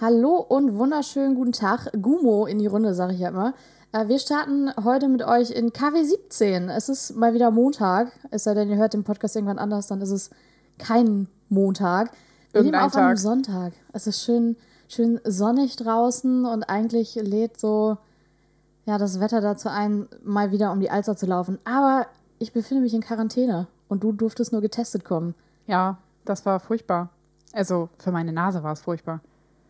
Hallo und wunderschönen guten Tag. Gumo in die Runde, sage ich ja immer. Äh, Wir starten heute mit euch in KW 17. Es ist mal wieder Montag. Es sei denn, ihr hört den Podcast irgendwann anders, dann ist es kein Montag. Wir nehmen Irgendein auf an einem Tag. Sonntag. Es ist schön, schön sonnig draußen und eigentlich lädt so ja, das Wetter dazu ein, mal wieder um die Alster zu laufen. Aber ich befinde mich in Quarantäne und du durftest nur getestet kommen. Ja, das war furchtbar. Also für meine Nase war es furchtbar.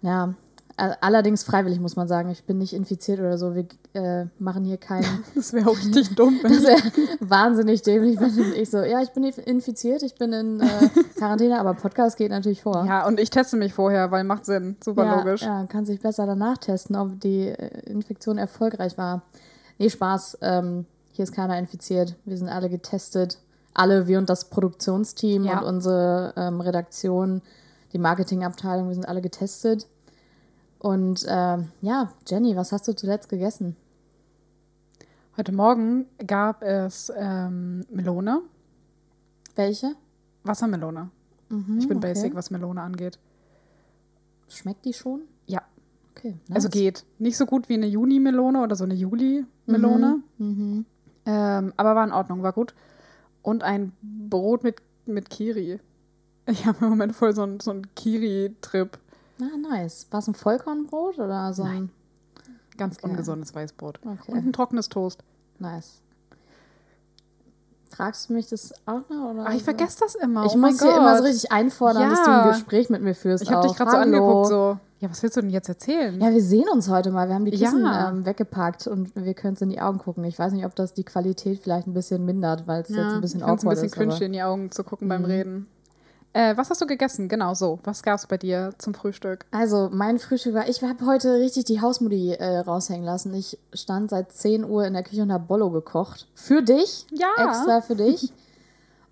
Ja, allerdings freiwillig muss man sagen. Ich bin nicht infiziert oder so. Wir äh, machen hier keinen. Das wäre auch richtig dumm. Wenn Das wäre wahnsinnig dämlich, wenn ich so, ja, ich bin infiziert, ich bin in äh, Quarantäne, aber Podcast geht natürlich vor. ja, und ich teste mich vorher, weil macht Sinn. Super ja, logisch. Ja, kann sich besser danach testen, ob die äh, Infektion erfolgreich war. Nee, Spaß. Ähm, hier ist keiner infiziert. Wir sind alle getestet. Alle, wir und das Produktionsteam Ja. und unsere ähm, Redaktion, die Marketingabteilung, wir sind alle getestet. Und ähm, ja, Jenny, was hast du zuletzt gegessen? Heute Morgen gab es ähm, Melone. Welche? Wassermelone. ich bin okay. basic, was Melone angeht. Schmeckt die schon? Ja. Okay. Also nice. geht. Nicht so gut wie eine Juni-Melone oder so eine Juli-Melone. Mhm. Ähm, aber war in Ordnung, war gut. Und ein Brot mit, mit Kiri. Ich habe im Moment voll so einen so einen Kiri-Trip. Ah, nice. War es ein Vollkornbrot oder so ein. Ganz Okay. ungesundes Weißbrot. Okay. Und ein trockenes Toast. Nice. Fragst du mich das auch noch? Oder Ach, ich vergesse das immer. Ich oh muss dir immer so richtig einfordern, dass du Ja. ein Gespräch mit mir führst. Ich habe dich gerade so angeguckt, so. Ja, was willst du denn jetzt erzählen? Ja, wir sehen uns heute mal. Wir haben die Kissen Ja. ähm, weggepackt und wir können uns in die Augen gucken. Ich weiß nicht, ob das die Qualität vielleicht ein bisschen mindert, weil es jetzt ein bisschen awkward ein bisschen ist. cringe, aber- dir in die Augen zu gucken beim Reden. Äh, was hast du gegessen? Genau so. Was gab's bei dir zum Frühstück? Also, mein Frühstück war, ich habe heute richtig die Hausmutti äh, raushängen lassen. Ich stand seit 10 Uhr in der Küche und habe Bollo gekocht. Für dich. Ja. Extra für dich.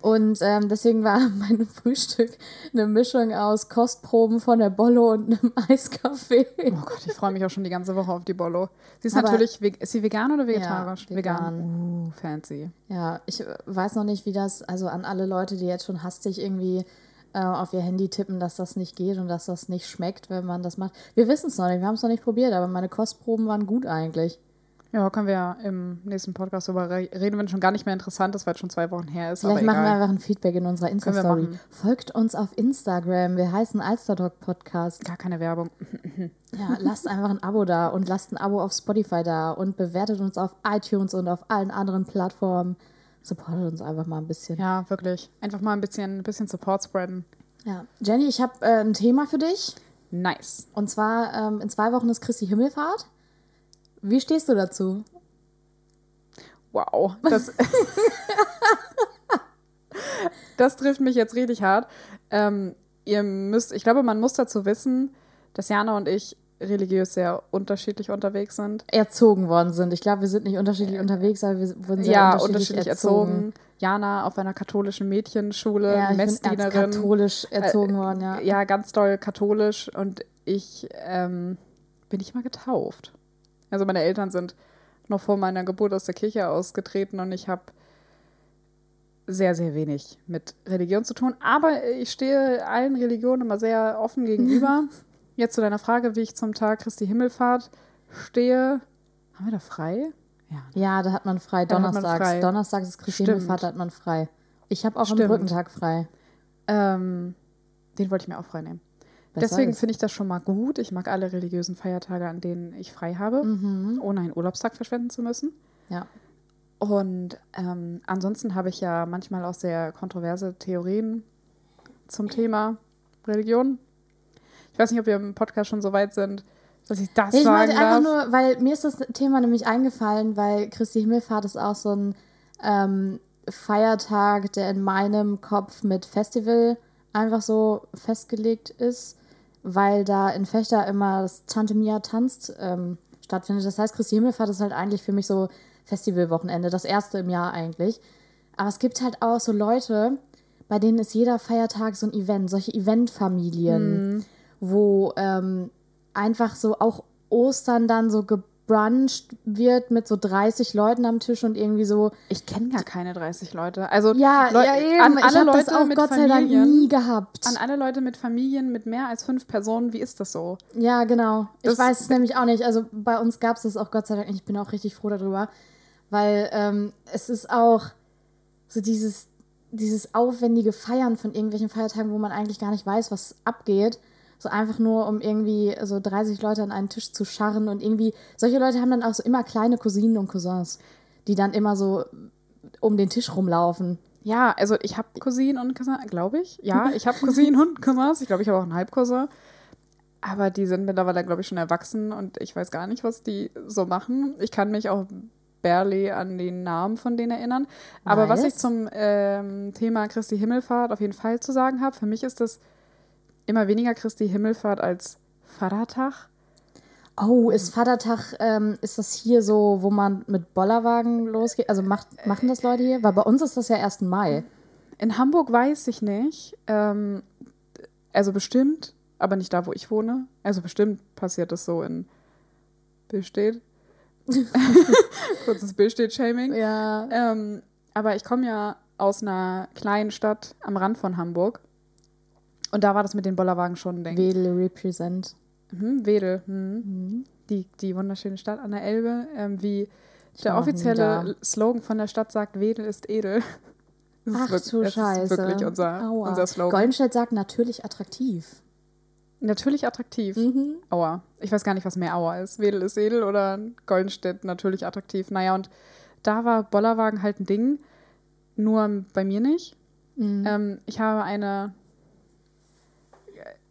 Und ähm, deswegen war mein Frühstück eine Mischung aus Kostproben von der Bollo und einem Eiskaffee. Oh Gott, ich freue mich auch schon die ganze Woche auf die Bollo. Sie ist Aber- natürlich, ist sie vegan oder vegetarisch? Ja, vegan. Uh, fancy. Ja, ich äh, weiß noch nicht, wie das, also an alle Leute, die jetzt schon hastig irgendwie äh, auf ihr Handy tippen, dass das nicht geht und dass das nicht schmeckt, wenn man das macht. Wir wissen es noch nicht, wir haben es noch nicht probiert, aber meine Kostproben waren gut eigentlich. Ja, können wir ja im nächsten Podcast darüber re reden, wenn es schon gar nicht mehr interessant ist, weil es schon zwei Wochen her ist. Vielleicht machen wir einfach ein Feedback in unserer Insta-Story. Folgt uns auf Instagram. Wir heißen Alsterdog Podcast. Gar keine Werbung. Ja, lasst einfach ein Abo da und lasst ein Abo auf Spotify da und bewertet uns auf iTunes und auf allen anderen Plattformen. Supportet uns einfach mal ein bisschen. Ja, wirklich. Einfach mal ein bisschen, ein bisschen Support spreaden. Ja. Jenny, ich habe äh, ein Thema für dich. Nice. Und zwar ähm, in zwei Wochen ist Christi Himmelfahrt. Wie stehst du dazu? Wow. Das, das trifft mich jetzt richtig hart. Ähm, ihr müsst, ich glaube, man muss dazu wissen, dass Jana und ich religiös sehr unterschiedlich unterwegs sind. Erzogen worden sind. Ich glaube, wir sind nicht unterschiedlich unterwegs, aber wir wurden sehr ja, unterschiedlich, unterschiedlich erzogen. erzogen. Jana auf einer katholischen Mädchenschule, Ja, Messdienerin. katholisch erzogen worden, ja. ja, ganz doll katholisch und ich ähm, bin nicht mal getauft. Also meine Eltern sind noch vor meiner Geburt aus der Kirche ausgetreten und ich habe sehr, sehr wenig mit Religion zu tun. Aber ich stehe allen Religionen immer sehr offen gegenüber. Jetzt zu deiner Frage, wie ich zum Tag Christi Himmelfahrt stehe. Haben wir da frei? Ja. Ja, da hat man frei. Hat man Donnerstags. frei. Donnerstags ist Christi Stimmt. Himmelfahrt, da hat man frei. Ich habe auch am Stimmt. Brückentag frei. Ähm, den wollte ich mir auch frei nehmen. Besser Deswegen finde ich das schon mal gut. Ich mag alle religiösen Feiertage, an denen ich frei habe, ohne einen Urlaubstag verschwenden zu müssen. Ja. Und ähm, ansonsten habe ich ja manchmal auch sehr kontroverse Theorien zum Thema Religion. Ich weiß nicht, ob wir im Podcast schon so weit sind, dass ich das Ich sagen meinte einfach darf. nur, weil mir ist das Thema nämlich eingefallen, weil Christi Himmelfahrt ist auch so ein ähm, Feiertag, der in meinem Kopf mit Festival einfach so festgelegt ist, weil da in Fechter immer das Tante Mia tanzt ähm, stattfindet. Das heißt, Christi Himmelfahrt ist halt eigentlich für mich so Festivalwochenende, das erste im Jahr eigentlich. Aber es gibt halt auch so Leute, bei denen ist jeder Feiertag so ein Event, solche Eventfamilien, wo ähm, einfach so auch Ostern dann so gebruncht wird mit so 30 Leuten am Tisch und irgendwie so. Ich kenne gar keine 30 Leute. Also Ja, Leu- ja eben. an ich alle habe das Leute auch mit Gott sei Dank nie gehabt. An alle Leute mit Familien mit mehr als fünf Personen, wie ist das so? Ja, genau. Ich Das- weiß es nämlich auch nicht. Also bei uns gab es das auch Gott sei Dank. Ich bin auch richtig froh darüber. Weil ähm, es ist auch so dieses, dieses aufwendige Feiern von irgendwelchen Feiertagen, wo man eigentlich gar nicht weiß, was abgeht. So einfach nur, um irgendwie so 30 Leute an einen Tisch zu scharren und irgendwie, solche Leute haben dann auch so immer kleine Cousinen und Cousins, die dann immer so um den Tisch rumlaufen. Ja, also ich habe Cousinen und Cousins, glaube ich. Ja, ich habe Cousinen und Cousins. Ich glaube, ich habe auch einen Halbcousin. Aber die sind mittlerweile, glaube ich, schon erwachsen und ich weiß gar nicht, was die so machen. Ich kann mich auch barely an den Namen von denen erinnern. Aber was ich Nice. zum ähm, Thema Christi Himmelfahrt auf jeden Fall zu sagen habe, für mich ist das immer weniger Christi Himmelfahrt als Vatertag. Oh, ist Vatertag, ähm, ist das hier so, wo man mit Bollerwagen losgeht? Also macht, machen das Leute hier? Weil bei uns ist das ja 1. Mai. In Hamburg weiß ich nicht. Ähm, also bestimmt, aber nicht da, wo ich wohne. Also bestimmt passiert das so in Billstedt. Kurzes Billstedt-Shaming. Ja. Ähm, aber ich komme ja aus einer kleinen Stadt am Rand von Hamburg. Und da war das mit den Bollerwagen schon ein Ding. Wedel represent. Mhm, Wedel. Mhm. Die, die wunderschöne Stadt an der Elbe. Ähm, wie der noch nie offizielle Slogan von der Stadt sagt, Wedel ist edel. Das ist Ach wirk- du das Scheiße. ist wirklich unser, Aua. unser Slogan. Goldenstedt sagt natürlich attraktiv. Natürlich attraktiv. Mhm. Aua. Ich weiß gar nicht, was mehr Aua ist. Wedel ist edel oder Goldenstedt natürlich attraktiv. Naja, und da war Bollerwagen halt ein Ding. Nur bei mir nicht. Mhm. Ähm, ich habe eine,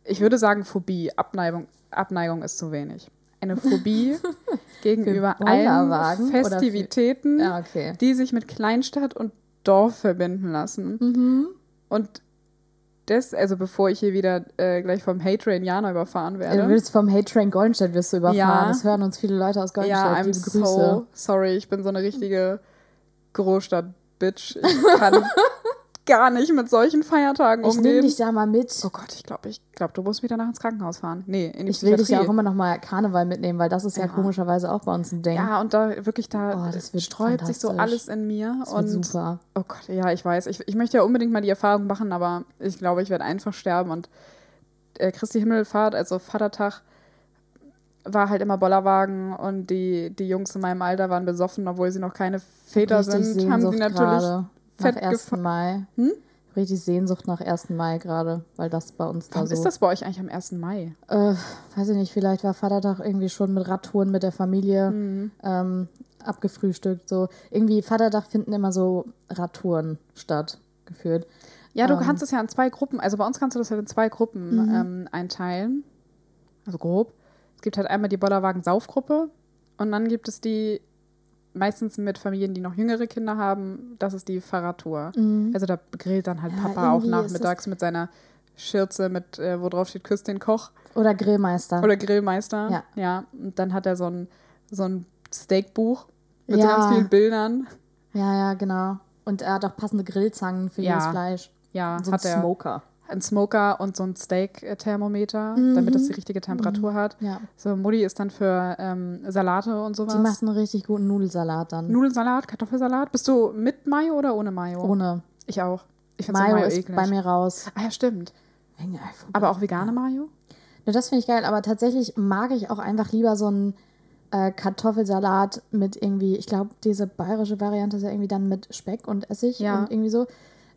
ich würde sagen Phobie. Abneigung, Abneigung ist zu wenig. Eine Phobie gegenüber allen Festivitäten, Ja, okay. die sich mit Kleinstadt und Dorf verbinden lassen. Mhm. Und das, also bevor ich hier wieder äh, gleich vom Hate Train Jana überfahren Du werde. willst vom Hate Train Goldenstedt wirst du überfahren. Ja. Das hören uns viele Leute aus Goldenstedt. ja, I'm so sorry. Ich bin so eine richtige Großstadt-Bitch. Ich kann gar nicht mit solchen Feiertagen Ich nehme umgehen. dich da mal mit. Oh Gott, ich glaube, ich glaub, du musst mich danach ins Krankenhaus fahren. Nee, in die Ich will dich ja auch immer noch mal Karneval mitnehmen, weil das ist ja, Ja. komischerweise auch bei uns ein Ding. Ja, und da wirklich, da Oh, das wird sträubt sich so alles in mir. das wird und super. Oh Gott, ja, ich weiß. Ich, ich möchte ja unbedingt mal die Erfahrung machen, aber ich glaube, ich werde einfach sterben. Und äh, Christi Himmelfahrt, also Vatertag, war halt immer Bollerwagen und die, die Jungs in meinem Alter waren besoffen, obwohl sie noch keine Väter Richtig sind, haben sie natürlich gerade fett nach 1. gefa- Mai. Hm? Richtig Sehnsucht nach 1. Mai gerade, weil das bei uns da Warum so. ist das bei euch eigentlich am 1. Mai? Äh, weiß ich nicht, vielleicht war Vatertag irgendwie schon mit Radtouren mit der Familie Mhm. ähm, abgefrühstückt. So irgendwie Vatertag finden immer so Radtouren statt, geführt. Ja, du Ähm. kannst es ja in zwei Gruppen, also bei uns kannst du das halt in zwei Gruppen Mhm. ähm, einteilen. Also grob. Es gibt halt einmal die Bollerwagen-Saufgruppe und dann gibt es die meistens mit Familien, die noch jüngere Kinder haben, das ist die Fahrradtour. Also da grillt dann halt Ja, Papa auch nachmittags mit seiner Schürze, mit, äh, wo drauf steht, küsst den Koch Oder Grillmeister. oder Grillmeister. Ja. ja. Und dann hat er so ein, so ein Steakbuch mit so Ja. ganz vielen Bildern. ja, ja, genau. Und er hat auch passende Grillzangen für jedes Fleisch. Ja, so ein hat er. Smoker. Ein Smoker und so ein Steak-Thermometer, damit das die richtige Temperatur hat. Mhm. Ja. So, Mutti ist dann für ähm, Salate und sowas. Die macht einen richtig guten Nudelsalat dann. Nudelsalat, Kartoffelsalat. Bist du mit Mayo oder ohne Mayo? Ohne. Ich auch. Ich finde Mayo Mayo ist eklig. bei mir raus. Ah ja, stimmt. Aber auch vegane Mayo? Ja, das finde ich geil, aber tatsächlich mag ich auch einfach lieber so einen äh, Kartoffelsalat mit irgendwie, ich glaube, diese bayerische Variante ist ja irgendwie dann mit Speck und Essig Ja. und irgendwie so.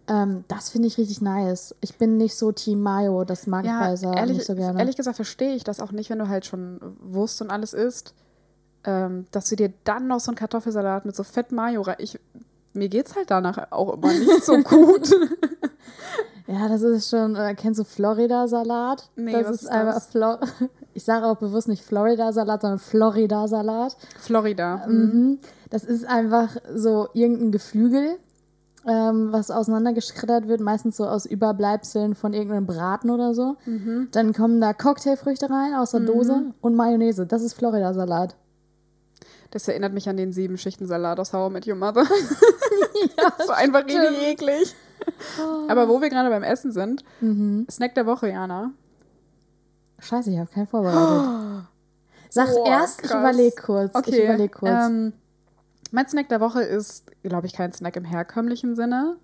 Ähm, das finde ich richtig nice. Ich bin nicht so Team Mayo, das mag ich Ja, bei Salat ehrlich, nicht so gerne. ehrlich gesagt verstehe ich das auch nicht, wenn du halt schon Wurst und alles isst, ähm, dass du dir dann noch so einen Kartoffelsalat mit so fett Mayo rein... Ich, mir geht's halt danach auch immer nicht so gut. Ja, das ist schon, äh, kennst du Florida-Salat? Nee, das was ist ist einfach das? Flo Ich sage auch bewusst nicht Florida-Salat, sondern Florida-Salat. Florida. Mhm. Das ist einfach so irgendein Geflügel, ähm, was auseinandergeschreddert wird, meistens so aus Überbleibseln von irgendeinem Braten oder so. Mhm. Dann kommen da Cocktailfrüchte rein aus der Dose und Mayonnaise. Das ist Florida-Salat. Das erinnert mich an den sieben Schichten Salat aus How I Met Your Mother. so einfach stimmt. richtig eklig. Aber wo wir gerade beim Essen sind, Mhm. Snack der Woche, Jana. Scheiße, ich habe keinen vorbereitet. Sag Boah, erst, ich krass. überlege kurz. Ich Okay. überlege kurz. Ähm, mein Snack der Woche ist, glaube ich, kein Snack im herkömmlichen Sinne.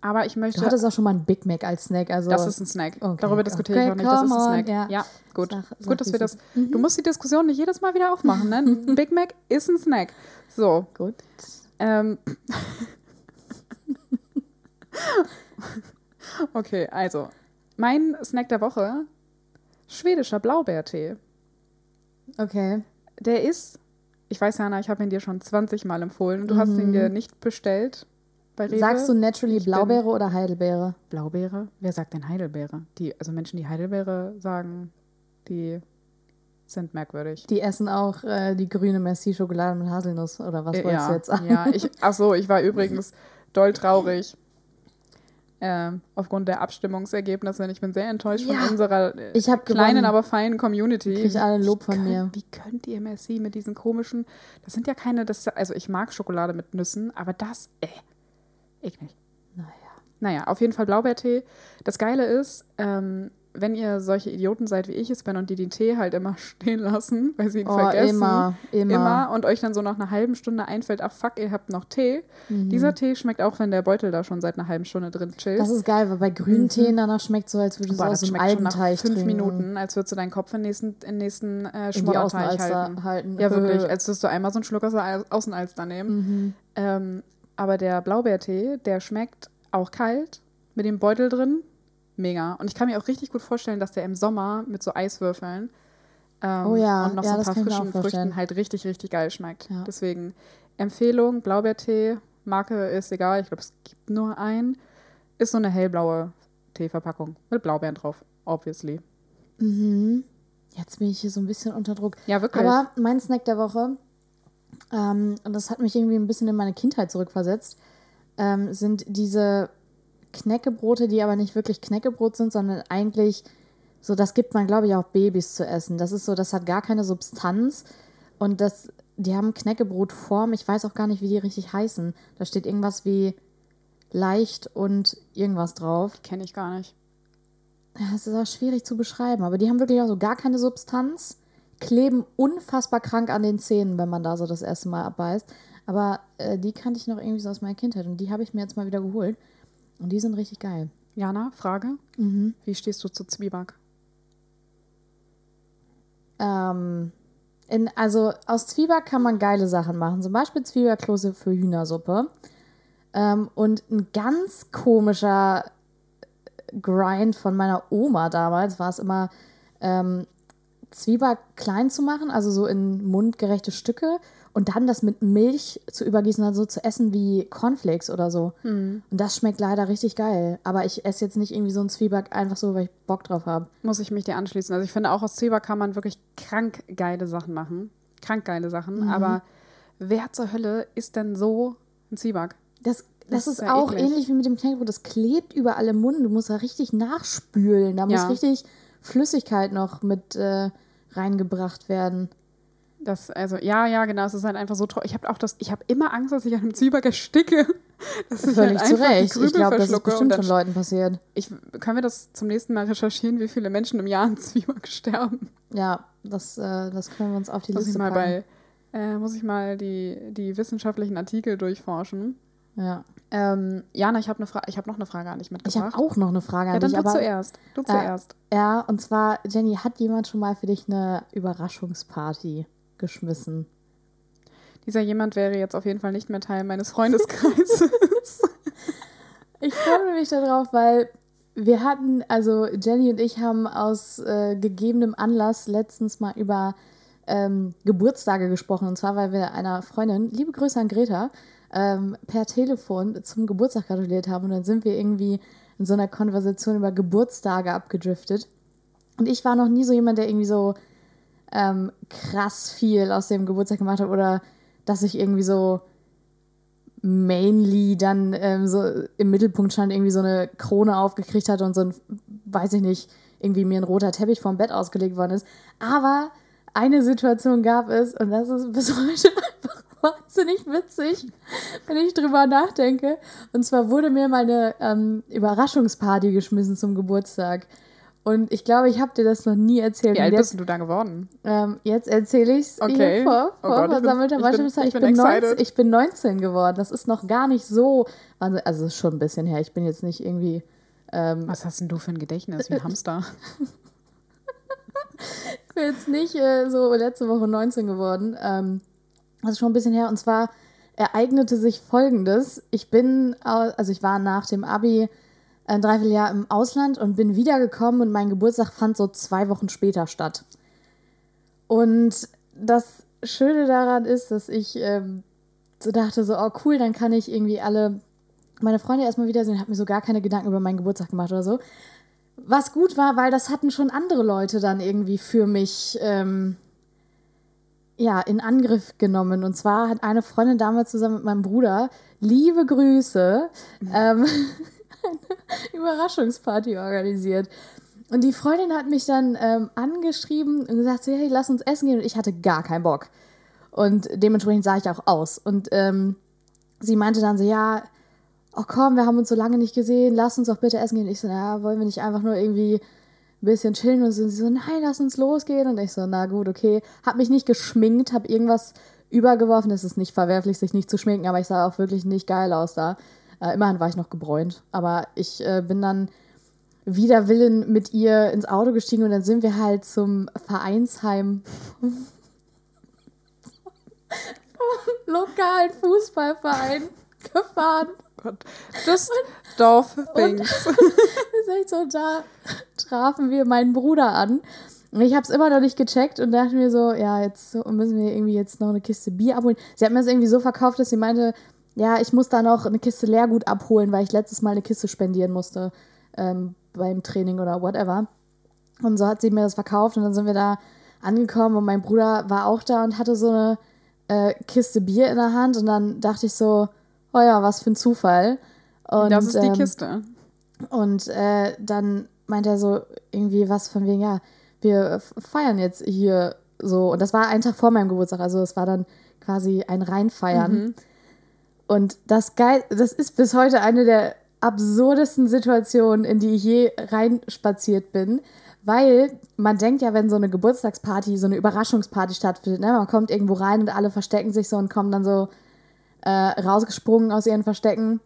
Aber ich möchte. du hattest auch schon mal einen Big Mac als Snack. Also das ist ein Snack. Okay, Darüber diskutiere okay, ich auch nicht. Das ist ein Snack. ja. Ja, gut. Sag- sag, gut, dass wir das. Du musst die Diskussion nicht jedes Mal wieder aufmachen, ne? Ein Big Mac ist ein Snack. So. gut. Ähm. okay, also. Mein Snack der Woche: schwedischer Blaubeertee. Okay. Der ist, ich weiß, Jana, ich habe ihn dir schon 20 Mal empfohlen und du hast ihn dir nicht bestellt. Mhm. Sagst du naturally Ich Blaubeere oder Heidelbeere? Blaubeere? Wer sagt denn Heidelbeere? Die, also Menschen, die Heidelbeere sagen, die sind merkwürdig. Die essen auch äh, die grüne Merci-Schokolade mit Haselnuss oder was Äh, wolltest ja, du jetzt sagen? ja, ich, ach so, ich war übrigens doll traurig. Ähm, aufgrund der Abstimmungsergebnisse. Ich bin sehr enttäuscht Ja. von unserer äh, Ich kleinen, gewonnen. aber feinen Community. Krieg alle Lob von könnt, mir. Wie könnt ihr Merci mit diesen komischen, das sind ja keine, das, also ich mag Schokolade mit Nüssen, aber das, äh, eklig. Naja. Naja, auf jeden Fall Blaubeertee. Das Geile ist, ähm, wenn ihr solche Idioten seid, wie ich es bin und die den Tee halt immer stehen lassen, weil sie ihn Oh, vergessen. immer, immer. Immer und euch dann so nach einer halben Stunde einfällt, ach fuck, ihr habt noch Tee. Dieser Tee schmeckt auch, wenn der Beutel da schon seit einer halben Stunde drin chillt. Mhm. Das ist geil, weil bei grünen Teen danach schmeckt so, als würdest du Mhm. Boah, aus einem schmeckt schon nach Algenteich fünf. Minuten, als würdest du deinen Kopf in den nächsten, in nächsten äh, Außenalster halten. halten. Ja, wirklich, als würdest du einmal so einen Schluck aus der Au- Außenalster nehmen. Mhm. Ähm, aber der Blaubeertee, der schmeckt auch kalt, mit dem Beutel drin. Mega. Und ich kann mir auch richtig gut vorstellen, dass der im Sommer mit so Eiswürfeln ähm, Oh ja, und noch ja, so ein paar frischen. Früchten halt richtig, richtig geil schmeckt. Ja. Deswegen Empfehlung, Blaubeertee, Marke ist egal, ich glaube, es gibt nur einen. Ist so eine hellblaue Teeverpackung mit Blaubeeren drauf, obviously. Mhm. Jetzt bin ich hier so ein bisschen unter Druck. Ja, wirklich. Aber mein Snack der Woche, ähm, und das hat mich irgendwie ein bisschen in meine Kindheit zurückversetzt, ähm, sind diese Knäckebrote, die aber nicht wirklich Knäckebrot sind, sondern eigentlich so, das gibt man, glaube ich, auch Babys zu essen. Das ist so, das hat gar keine Substanz und das, die haben Knäckebrotform. Ich weiß auch gar nicht, wie die richtig heißen. Da steht irgendwas wie leicht und irgendwas drauf. Kenne ich gar nicht. Es ist auch schwierig zu beschreiben, aber die haben wirklich auch so gar keine Substanz, kleben unfassbar krank an den Zähnen, wenn man da so das erste Mal abbeißt. Aber äh, die kannte ich noch irgendwie so aus meiner Kindheit und die habe ich mir jetzt mal wieder geholt. Und die sind richtig geil. Jana, Frage. Mhm. Wie stehst du zu Zwieback? Ähm, in, also aus Zwieback kann man geile Sachen machen. Zum Beispiel Zwiebackklose für Hühnersuppe. Ähm, und ein ganz komischer Grind von meiner Oma damals war es immer, ähm, Zwieback klein zu machen, also so in mundgerechte Stücke und dann das mit Milch zu übergießen, also zu essen wie Cornflakes oder so. Und das schmeckt leider richtig geil. Aber ich esse jetzt nicht irgendwie so ein Zwieback einfach so, weil ich Bock drauf habe. Muss ich mich dir anschließen. Also ich finde auch aus Zwieback kann man wirklich krank geile Sachen machen. Krank geile Sachen. Mhm. Aber wer zur Hölle isst denn so ein Zwieback? Das, das, Das ist ist ja auch eklig. ähnlich wie mit dem Knäckebrot. Das klebt überall im Mund. Du musst da richtig nachspülen. Da muss Ja. richtig Flüssigkeit noch mit äh, reingebracht werden. Das, also, ja, ja, genau. Es ist halt einfach so trocken. Ich habe auch das, ich habe immer Angst, dass ich an einem Zwieback ersticke. Dass ich Völlig halt zu Recht. Ich glaube, das ist bestimmt dann schon Leuten passiert. Ich, können wir das zum nächsten Mal recherchieren, wie viele Menschen im Jahr an Zwieback sterben? Ja, das, äh, das können wir uns auf die Muss ich Liste mal packen. bei, äh, muss ich mal die, die wissenschaftlichen Artikel durchforschen. ja. Ähm, Jana, ich habe eine Frage, ich habe noch eine Frage an dich Ich mitgebracht. habe auch noch eine Frage an ja, dann dich. du aber, zuerst. Du Äh, zuerst. Ja, und zwar, Jenny, hat jemand schon mal für dich eine Überraschungsparty geschmissen? Dieser jemand wäre jetzt auf jeden Fall nicht mehr Teil meines Freundeskreises. Ich freue mich darauf, weil wir hatten, also Jenny und ich haben aus äh, gegebenem Anlass letztens mal über ähm, Geburtstage gesprochen. Und zwar, weil wir einer Freundin, liebe Grüße an Greta, ähm, per Telefon zum Geburtstag gratuliert haben. Und dann sind wir irgendwie in so einer Konversation über Geburtstage abgedriftet. Und ich war noch nie so jemand, der irgendwie so ähm, krass viel aus dem Geburtstag gemacht hat oder dass ich irgendwie so mainly dann ähm, so im Mittelpunkt stand, irgendwie so eine Krone aufgekriegt hat und so ein, weiß ich nicht, irgendwie mir ein roter Teppich vom Bett ausgelegt worden ist. Aber eine Situation gab es, und das ist bis heute einfach wahnsinnig witzig, wenn ich drüber nachdenke. Und zwar wurde mir mal eine ähm, Überraschungsparty geschmissen zum Geburtstag. Und ich glaube, ich habe dir das noch nie erzählt. Wie alt Und bist jetzt, du da geworden? ähm, jetzt erzähle ich es Okay. hier vor, Oh vor Gott, ich bin- versammelter ich bin- ich bin bin 19, excited. ich bin 19 geworden. Das ist noch gar nicht so. Also, es ist schon ein bisschen her. Ich bin jetzt nicht irgendwie. Ähm, Was hast denn du für ein Gedächtnis? Wie ein Hamster. Ich bin jetzt nicht äh, so letzte Woche 19 geworden. Ähm, das ist schon ein bisschen her. Und zwar ereignete sich Folgendes. Ich bin, also ich war nach dem Abi ein Dreivierteljahr im Ausland und bin wiedergekommen und mein Geburtstag fand so zwei Wochen später statt. Und das Schöne daran ist, dass ich ähm, so dachte, so, oh cool, dann kann ich irgendwie alle meine Freunde erstmal wiedersehen. Habe mir so gar keine Gedanken über meinen Geburtstag gemacht oder so. Was gut war, weil das hatten schon andere Leute dann irgendwie für mich ähm, ja, in Angriff genommen. Und zwar hat eine Freundin damals zusammen mit meinem Bruder, liebe Grüße, ähm, eine Überraschungsparty organisiert. Und die Freundin hat mich dann ähm, angeschrieben und gesagt, hey, lass uns essen gehen. Und ich hatte gar keinen Bock. Und dementsprechend sah ich auch aus. Und ähm, sie meinte dann so, ja, oh komm, wir haben uns so lange nicht gesehen, lass uns doch bitte essen gehen. Ich so, naja, wollen wir nicht einfach nur irgendwie ein bisschen chillen? Und sie so, nein, lass uns losgehen. Und ich so, na gut, okay. Hab mich nicht geschminkt, hab irgendwas übergeworfen. Es ist nicht verwerflich, sich nicht zu schminken, aber ich sah auch wirklich nicht geil aus da. Äh, immerhin war ich noch gebräunt. Aber ich äh, bin dann wider Willen mit ihr ins Auto gestiegen und dann sind wir halt zum Vereinsheim vom lokalen Fußballverein gefahren. Gott. Just Dorf Things. Das ist echt so, da trafen wir meinen Bruder an. Und ich habe es immer noch nicht gecheckt und dachte mir so, ja, jetzt müssen wir irgendwie jetzt noch eine Kiste Bier abholen. Sie hat mir das irgendwie so verkauft, dass sie meinte, ja, ich muss da noch eine Kiste Leergut abholen, weil ich letztes Mal eine Kiste spendieren musste ähm, beim Training oder whatever. Und so hat sie mir das verkauft und dann sind wir da angekommen und mein Bruder war auch da und hatte so eine äh, Kiste Bier in der Hand und dann dachte ich so, oh ja, was für ein Zufall. Und, Das ist die ähm, Kiste. und äh, dann meint er so irgendwie was von wegen, ja, wir feiern jetzt hier so. Und das war ein Tag vor meinem Geburtstag, also es war dann quasi ein Reinfeiern. Und das geil, das ist bis heute eine der absurdesten Situationen, in die ich je reinspaziert bin. Weil man denkt ja, wenn so eine Geburtstagsparty, so eine Überraschungsparty stattfindet, ne, man kommt irgendwo rein und alle verstecken sich so und kommen dann so äh, rausgesprungen aus ihren Verstecken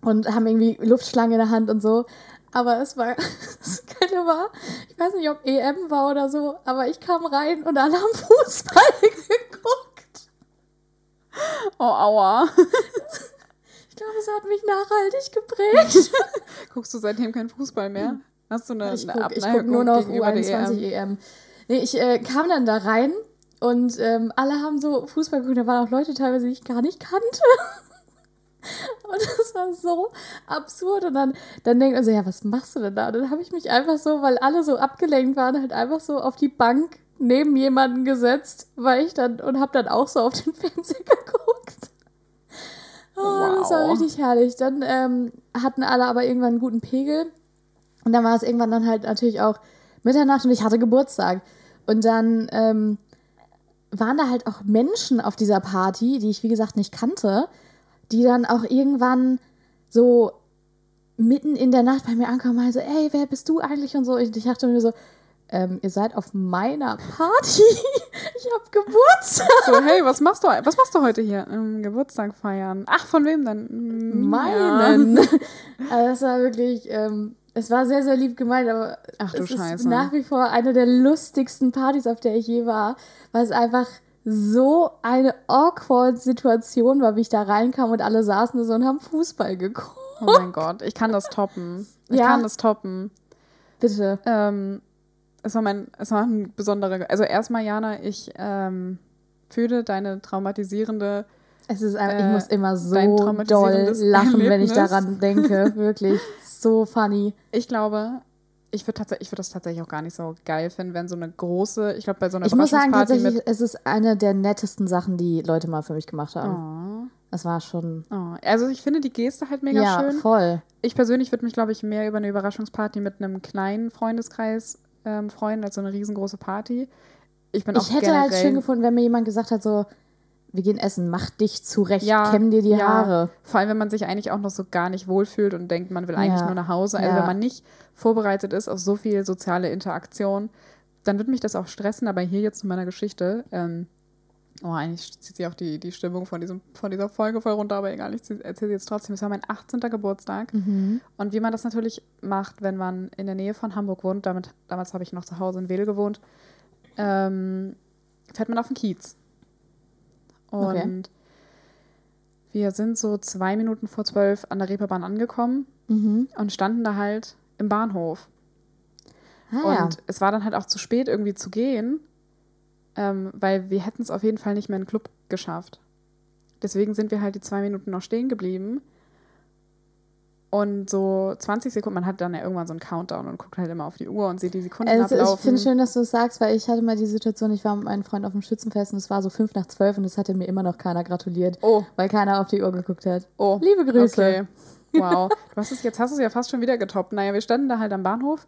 und haben irgendwie Luftschlange in der Hand und so. Aber es war, das war, ich weiß nicht, ob EM war oder so, aber ich kam rein und alle haben Fußball geguckt. Oh, aua. Ich glaube, es hat mich nachhaltig geprägt. Guckst du seitdem keinen Fußball mehr? Hast du eine, Ich eine gucke Abneigung guck nur noch gegenüber der U21 EM? EM. Nee, ich äh, kam dann da rein und ähm, alle haben so Fußball geguckt. Da waren auch Leute teilweise, die ich gar nicht kannte. Und das war so absurd. Und dann, dann denkt man so, ja, was machst du denn da? Und dann habe ich mich einfach so, weil alle so abgelenkt waren, halt einfach so auf die Bank neben jemanden gesetzt, weil ich dann und habe dann auch so auf den Fernseher geguckt. Oh, Das war Wow. richtig herrlich. Dann ähm, hatten alle aber irgendwann einen guten Pegel. Und dann war es irgendwann dann halt natürlich auch Mitternacht und ich hatte Geburtstag. Und dann ähm, waren da halt auch Menschen auf dieser Party, die ich wie gesagt nicht kannte, die dann auch irgendwann so mitten in der Nacht bei mir ankommen und so, ey, wer bist du eigentlich und so. Ich, ich dachte mir so, ähm, ihr seid auf meiner Party. ich habe Geburtstag. So, hey, was machst du, was machst du heute hier? Ähm, Geburtstag feiern. Ach, von wem denn? Meinen. also das war wirklich, ähm, es war sehr, sehr lieb gemeint, aber Ach du es ist Scheiße. nach wie vor eine der lustigsten Partys, auf der ich je war, weil es einfach so eine awkward Situation war, wie ich da reinkam und alle saßen da so und haben Fußball geguckt. Oh mein Gott, ich kann das toppen. Ich Ja. kann das toppen. Bitte. Ähm, es war mein, es war ein besonderer, also erstmal, Jana, ich ähm, fühle deine traumatisierende, Es ist einfach, ich Äh, muss immer so doll lachen, wenn ich Erlebnis. daran denke. Wirklich. So funny. ich glaube, ich würde tatsächlich, ich würde das tatsächlich auch gar nicht so geil finden, wenn so eine große, ich glaube, bei so einer Ich muss sagen, tatsächlich, es ist eine der nettesten Sachen, die Leute mal für mich gemacht haben. mit, Das war schon. oh, oh. Also ich finde die Geste halt mega ja, schön. voll. Ich persönlich würde mich, glaube ich, mehr über eine Überraschungsparty mit einem kleinen Freundeskreis ähm, freuen, als so eine riesengroße Party. Ich bin auch Ich hätte halt schön gefunden, wenn mir jemand gesagt hat, so, wir gehen essen, mach dich zurecht, Ja, kämm dir die ja. Haare. Vor allem, wenn man sich eigentlich auch noch so gar nicht wohlfühlt und denkt, man will eigentlich Ja. nur nach Hause. Also Ja. wenn man nicht vorbereitet ist auf so viel soziale Interaktion, dann wird mich das auch stressen. Aber hier jetzt zu meiner Geschichte. Ähm, oh, eigentlich zieht sich auch die, die Stimmung von, diesem, von dieser Folge voll runter, aber egal, ich erzähle sie jetzt trotzdem. Es war mein 18. Geburtstag. Mhm. Und wie man das natürlich macht, wenn man in der Nähe von Hamburg wohnt, damit, damals habe ich noch zu Hause in Wedel gewohnt, ähm, fährt man auf den Kiez. Und Okay. wir sind so zwei Minuten vor zwölf an der Reeperbahn angekommen Mhm. und standen da halt im Bahnhof. Ah, ja. Und es war dann halt auch zu spät, irgendwie zu gehen, ähm, weil wir hätten es auf jeden Fall nicht mehr in den Club geschafft. Deswegen sind wir halt die zwei Minuten noch stehen geblieben. Und so 20 Sekunden, man hat dann ja irgendwann so einen Countdown und guckt halt immer auf die Uhr und sieht die Sekunden Also ich ablaufen. finde schön, dass du es sagst, weil ich hatte mal die Situation, ich war mit meinem Freund auf dem Schützenfest und es war so fünf nach zwölf und es hatte mir immer noch keiner gratuliert, oh, weil keiner auf die Uhr geguckt hat. oh. Liebe Grüße. Okay. Wow. Du hast es, jetzt hast du es ja fast schon wieder getoppt. Naja, wir standen da halt am Bahnhof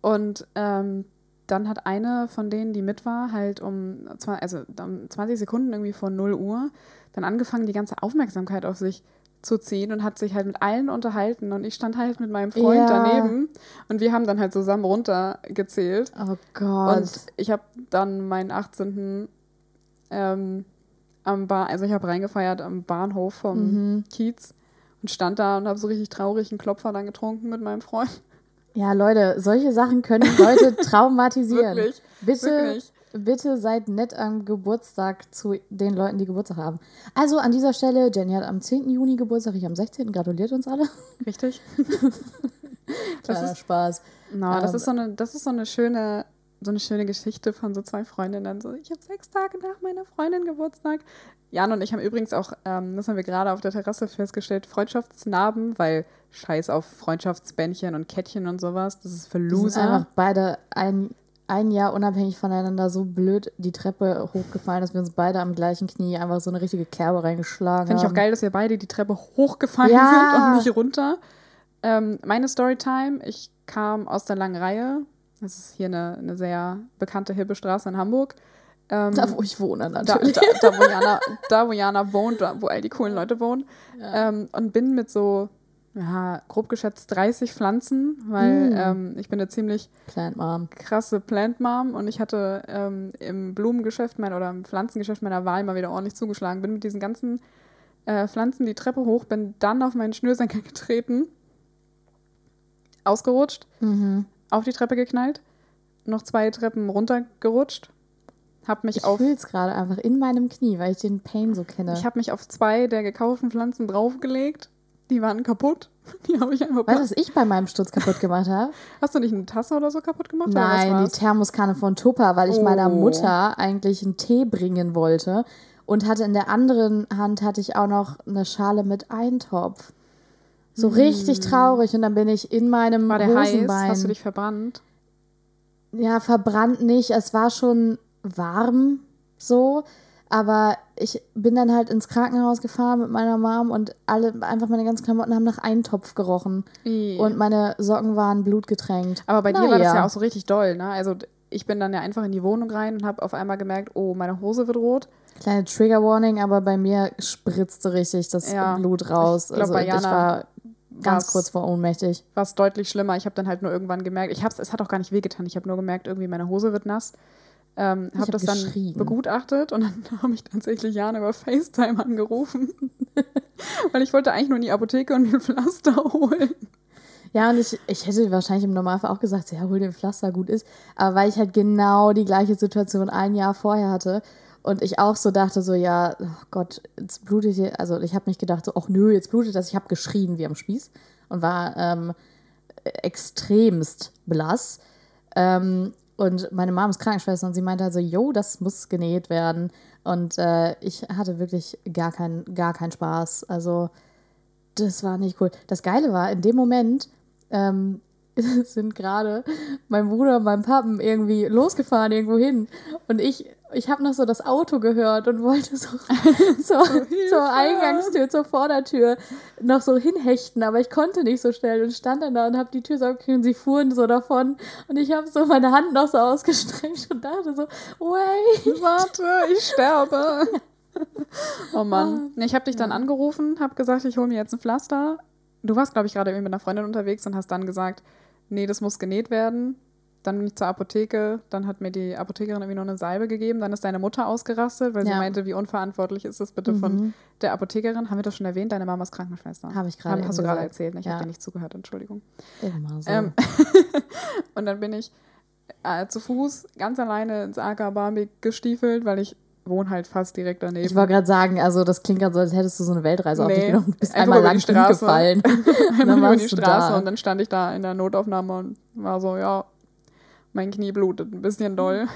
und ähm, dann hat eine von denen, die mit war, halt um, also um 20 Sekunden irgendwie vor 0 Uhr, dann angefangen, die ganze Aufmerksamkeit auf sich zu ziehen und hat sich halt mit allen unterhalten und ich stand halt mit meinem Freund Ja. daneben und wir haben dann halt zusammen runtergezählt Oh Gott. und ich habe dann meinen 18. Ähm, am Bar, also ich habe reingefeiert am Bahnhof vom Mhm. Kiez und stand da und habe so richtig traurig einen Klopfer dann getrunken mit meinem Freund. Ja, Leute, solche Sachen können Leute traumatisieren. Wirklich, Bitte, wirklich. bitte seid nett am Geburtstag zu den Leuten, die Geburtstag haben. Also an dieser Stelle, Jenny hat am 10. Juni Geburtstag, ich am 16. Gratuliert uns alle. Richtig. das ist, Spaß. no, das ähm, ist so eine, das ist so eine schöne, so eine schöne Geschichte von so zwei Freundinnen. So, ich habe sechs Tage nach meiner Freundin Geburtstag. Jan und ich haben übrigens auch, ähm, das haben wir gerade auf der Terrasse festgestellt, Freundschaftsnarben, weil Scheiß auf Freundschaftsbändchen und Kettchen und sowas, das ist für Wir sind Loser. einfach beide ein, ein Jahr unabhängig voneinander so blöd die Treppe hochgefallen, dass wir uns beide am gleichen Knie einfach so eine richtige Kerbe reingeschlagen Finde ich auch haben. geil, dass wir beide die Treppe hochgefallen Ja. sind und nicht runter. Ähm, meine Storytime, ich kam aus der langen Reihe. Das ist hier eine, eine sehr bekannte hippe Straße in Hamburg. Ähm, Da, wo ich wohne, da, natürlich. da, da, wo Jana, da, wo Jana wohnt, da, wo all die coolen Leute wohnen. Ähm, und bin mit so, ja, grob geschätzt 30 Pflanzen, weil Mm. ähm, ich bin eine ziemlich Plant Mom. krasse Plant Mom und ich hatte ähm, im Blumengeschäft mein, oder im Pflanzengeschäft meiner Wahl mal wieder ordentlich zugeschlagen. Bin mit diesen ganzen äh, Pflanzen die Treppe hoch, bin dann auf meinen Schnürsenkel getreten, ausgerutscht, Mhm. auf die Treppe geknallt, noch zwei Treppen runtergerutscht, hab mich Ich auf fühle es gerade einfach in meinem Knie, weil ich den Pain so kenne. ich habe mich auf zwei der gekauften Pflanzen draufgelegt. Die waren kaputt. Die habe ich einfach. weißt du, was ich bei meinem Sturz kaputt gemacht habe? Hast du nicht eine Tasse oder so kaputt gemacht? Nein, die? Thermoskanne von Tupper, weil ich Oh. meiner Mutter eigentlich einen Tee bringen wollte und hatte in der anderen Hand hatte ich auch noch eine Schale mit Eintopf. So richtig traurig und dann bin ich in meinem Hm. War der heiß? Hosenbein. Hast du dich verbrannt? ja, verbrannt nicht. Es war schon warm so, aber ich bin dann halt ins Krankenhaus gefahren mit meiner Mom und alle einfach meine ganzen Klamotten haben nach Eintopf gerochen Ih. und meine Socken waren blutgetränkt. Aber bei dir war das Naja. ja auch so richtig doll, ne? Also ich bin dann ja einfach in die Wohnung rein und habe auf einmal gemerkt, oh, meine Hose wird rot. Kleine Trigger Warning, aber bei mir spritzte richtig das Ja. Blut raus. Ich glaub, also bei ich Jana war ganz kurz vor ohnmächtig. War es deutlich schlimmer. Ich habe dann halt nur irgendwann gemerkt, ich hab's, es hat auch gar nicht wehgetan. Ich habe nur gemerkt, irgendwie meine Hose wird nass. Ähm, habe hab das dann begutachtet und dann habe ich tatsächlich Jan über FaceTime angerufen. Weil ich wollte eigentlich nur in die Apotheke und mir ein Pflaster holen. Ja, und ich, ich hätte wahrscheinlich im Normalfall auch gesagt, ja, hol dir ein Pflaster, gut ist. Aber weil ich halt genau die gleiche Situation ein Jahr vorher hatte und ich auch so dachte, so, ja, oh Gott, jetzt blutet hier. Also ich habe nicht gedacht, so, ach nö, jetzt blutet das. Ich habe geschrien wie am Spieß und war ähm, extremst blass. Ähm, und meine Mom ist Krankenschwester und sie meinte also, jo, das muss genäht werden. Und äh, ich hatte wirklich gar, kein, gar keinen Spaß. Also das war nicht cool. Das Geile war, in dem Moment ähm, sind gerade mein Bruder und mein Pappen irgendwie losgefahren irgendwo hin. Und ich, ich habe noch so das Auto gehört und wollte so zur, zur Eingangstür, zur Vordertür noch so hinhechten, aber ich konnte nicht so schnell und stand dann da und habe die Tür so aufgekriegt und sie fuhren so davon. Und ich habe so meine Hand noch so ausgestreckt und dachte so, wait. Warte, ich sterbe. oh Mann. Nee, ich habe dich dann angerufen, habe gesagt, ich hole mir jetzt ein Pflaster. Du warst, glaube ich, gerade irgendwie mit einer Freundin unterwegs und hast dann gesagt, nee, das muss genäht werden. Dann bin ich zur Apotheke, dann hat mir die Apothekerin irgendwie noch eine Salbe gegeben, dann ist deine Mutter ausgerastet, weil sie Ja. meinte, wie unverantwortlich ist das bitte von Mhm. der Apothekerin. Haben wir das schon erwähnt? Deine Mama ist Krankenschwester. Habe ich gerade Hast du gerade erzählt, ne? ich Ja. habe dir nicht zugehört, Entschuldigung. Immer so. Ähm, und dann bin ich äh, zu Fuß ganz alleine ins AK Barmbek gestiefelt, weil ich wohne halt fast direkt daneben. ich wollte gerade sagen, also das klingt gerade so, als hättest du so eine Weltreise auf dich Nee, genommen. Du bist einmal lang die Straße. hingefallen. einmal über die Straße da. und dann stand ich da in der Notaufnahme und war so, ja, mein Knie blutet ein bisschen doll.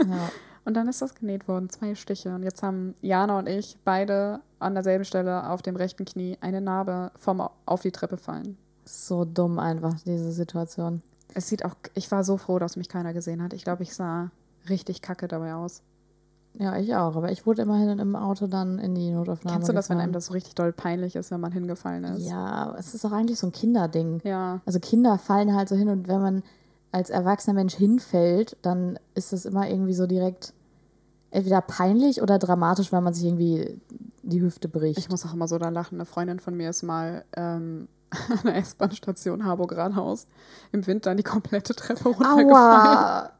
Ja. Und dann ist das genäht worden, zwei Stiche. Und jetzt haben Jana und ich beide an derselben Stelle auf dem rechten Knie eine Narbe vom auf die Treppe fallen. So dumm einfach, diese Situation. Es sieht auch, ich war so froh, dass mich keiner gesehen hat. Ich glaube, ich sah richtig kacke dabei aus. Ja, ich auch. Aber ich wurde immerhin im Auto dann in die Notaufnahme Kennst du das, wenn gefahren. einem das so richtig doll peinlich ist, wenn man hingefallen ist? Ja, es ist auch eigentlich so ein Kinderding. Ja. Also Kinder fallen halt so hin und wenn man als erwachsener Mensch hinfällt, dann ist das immer irgendwie so direkt entweder peinlich oder dramatisch, weil man sich irgendwie die Hüfte bricht. Ich muss auch immer so da lachen. Eine Freundin von mir ist mal ähm, an der S-Bahn-Station Harburg-Rathaus im Winter die komplette Treppe runtergefallen. Aua!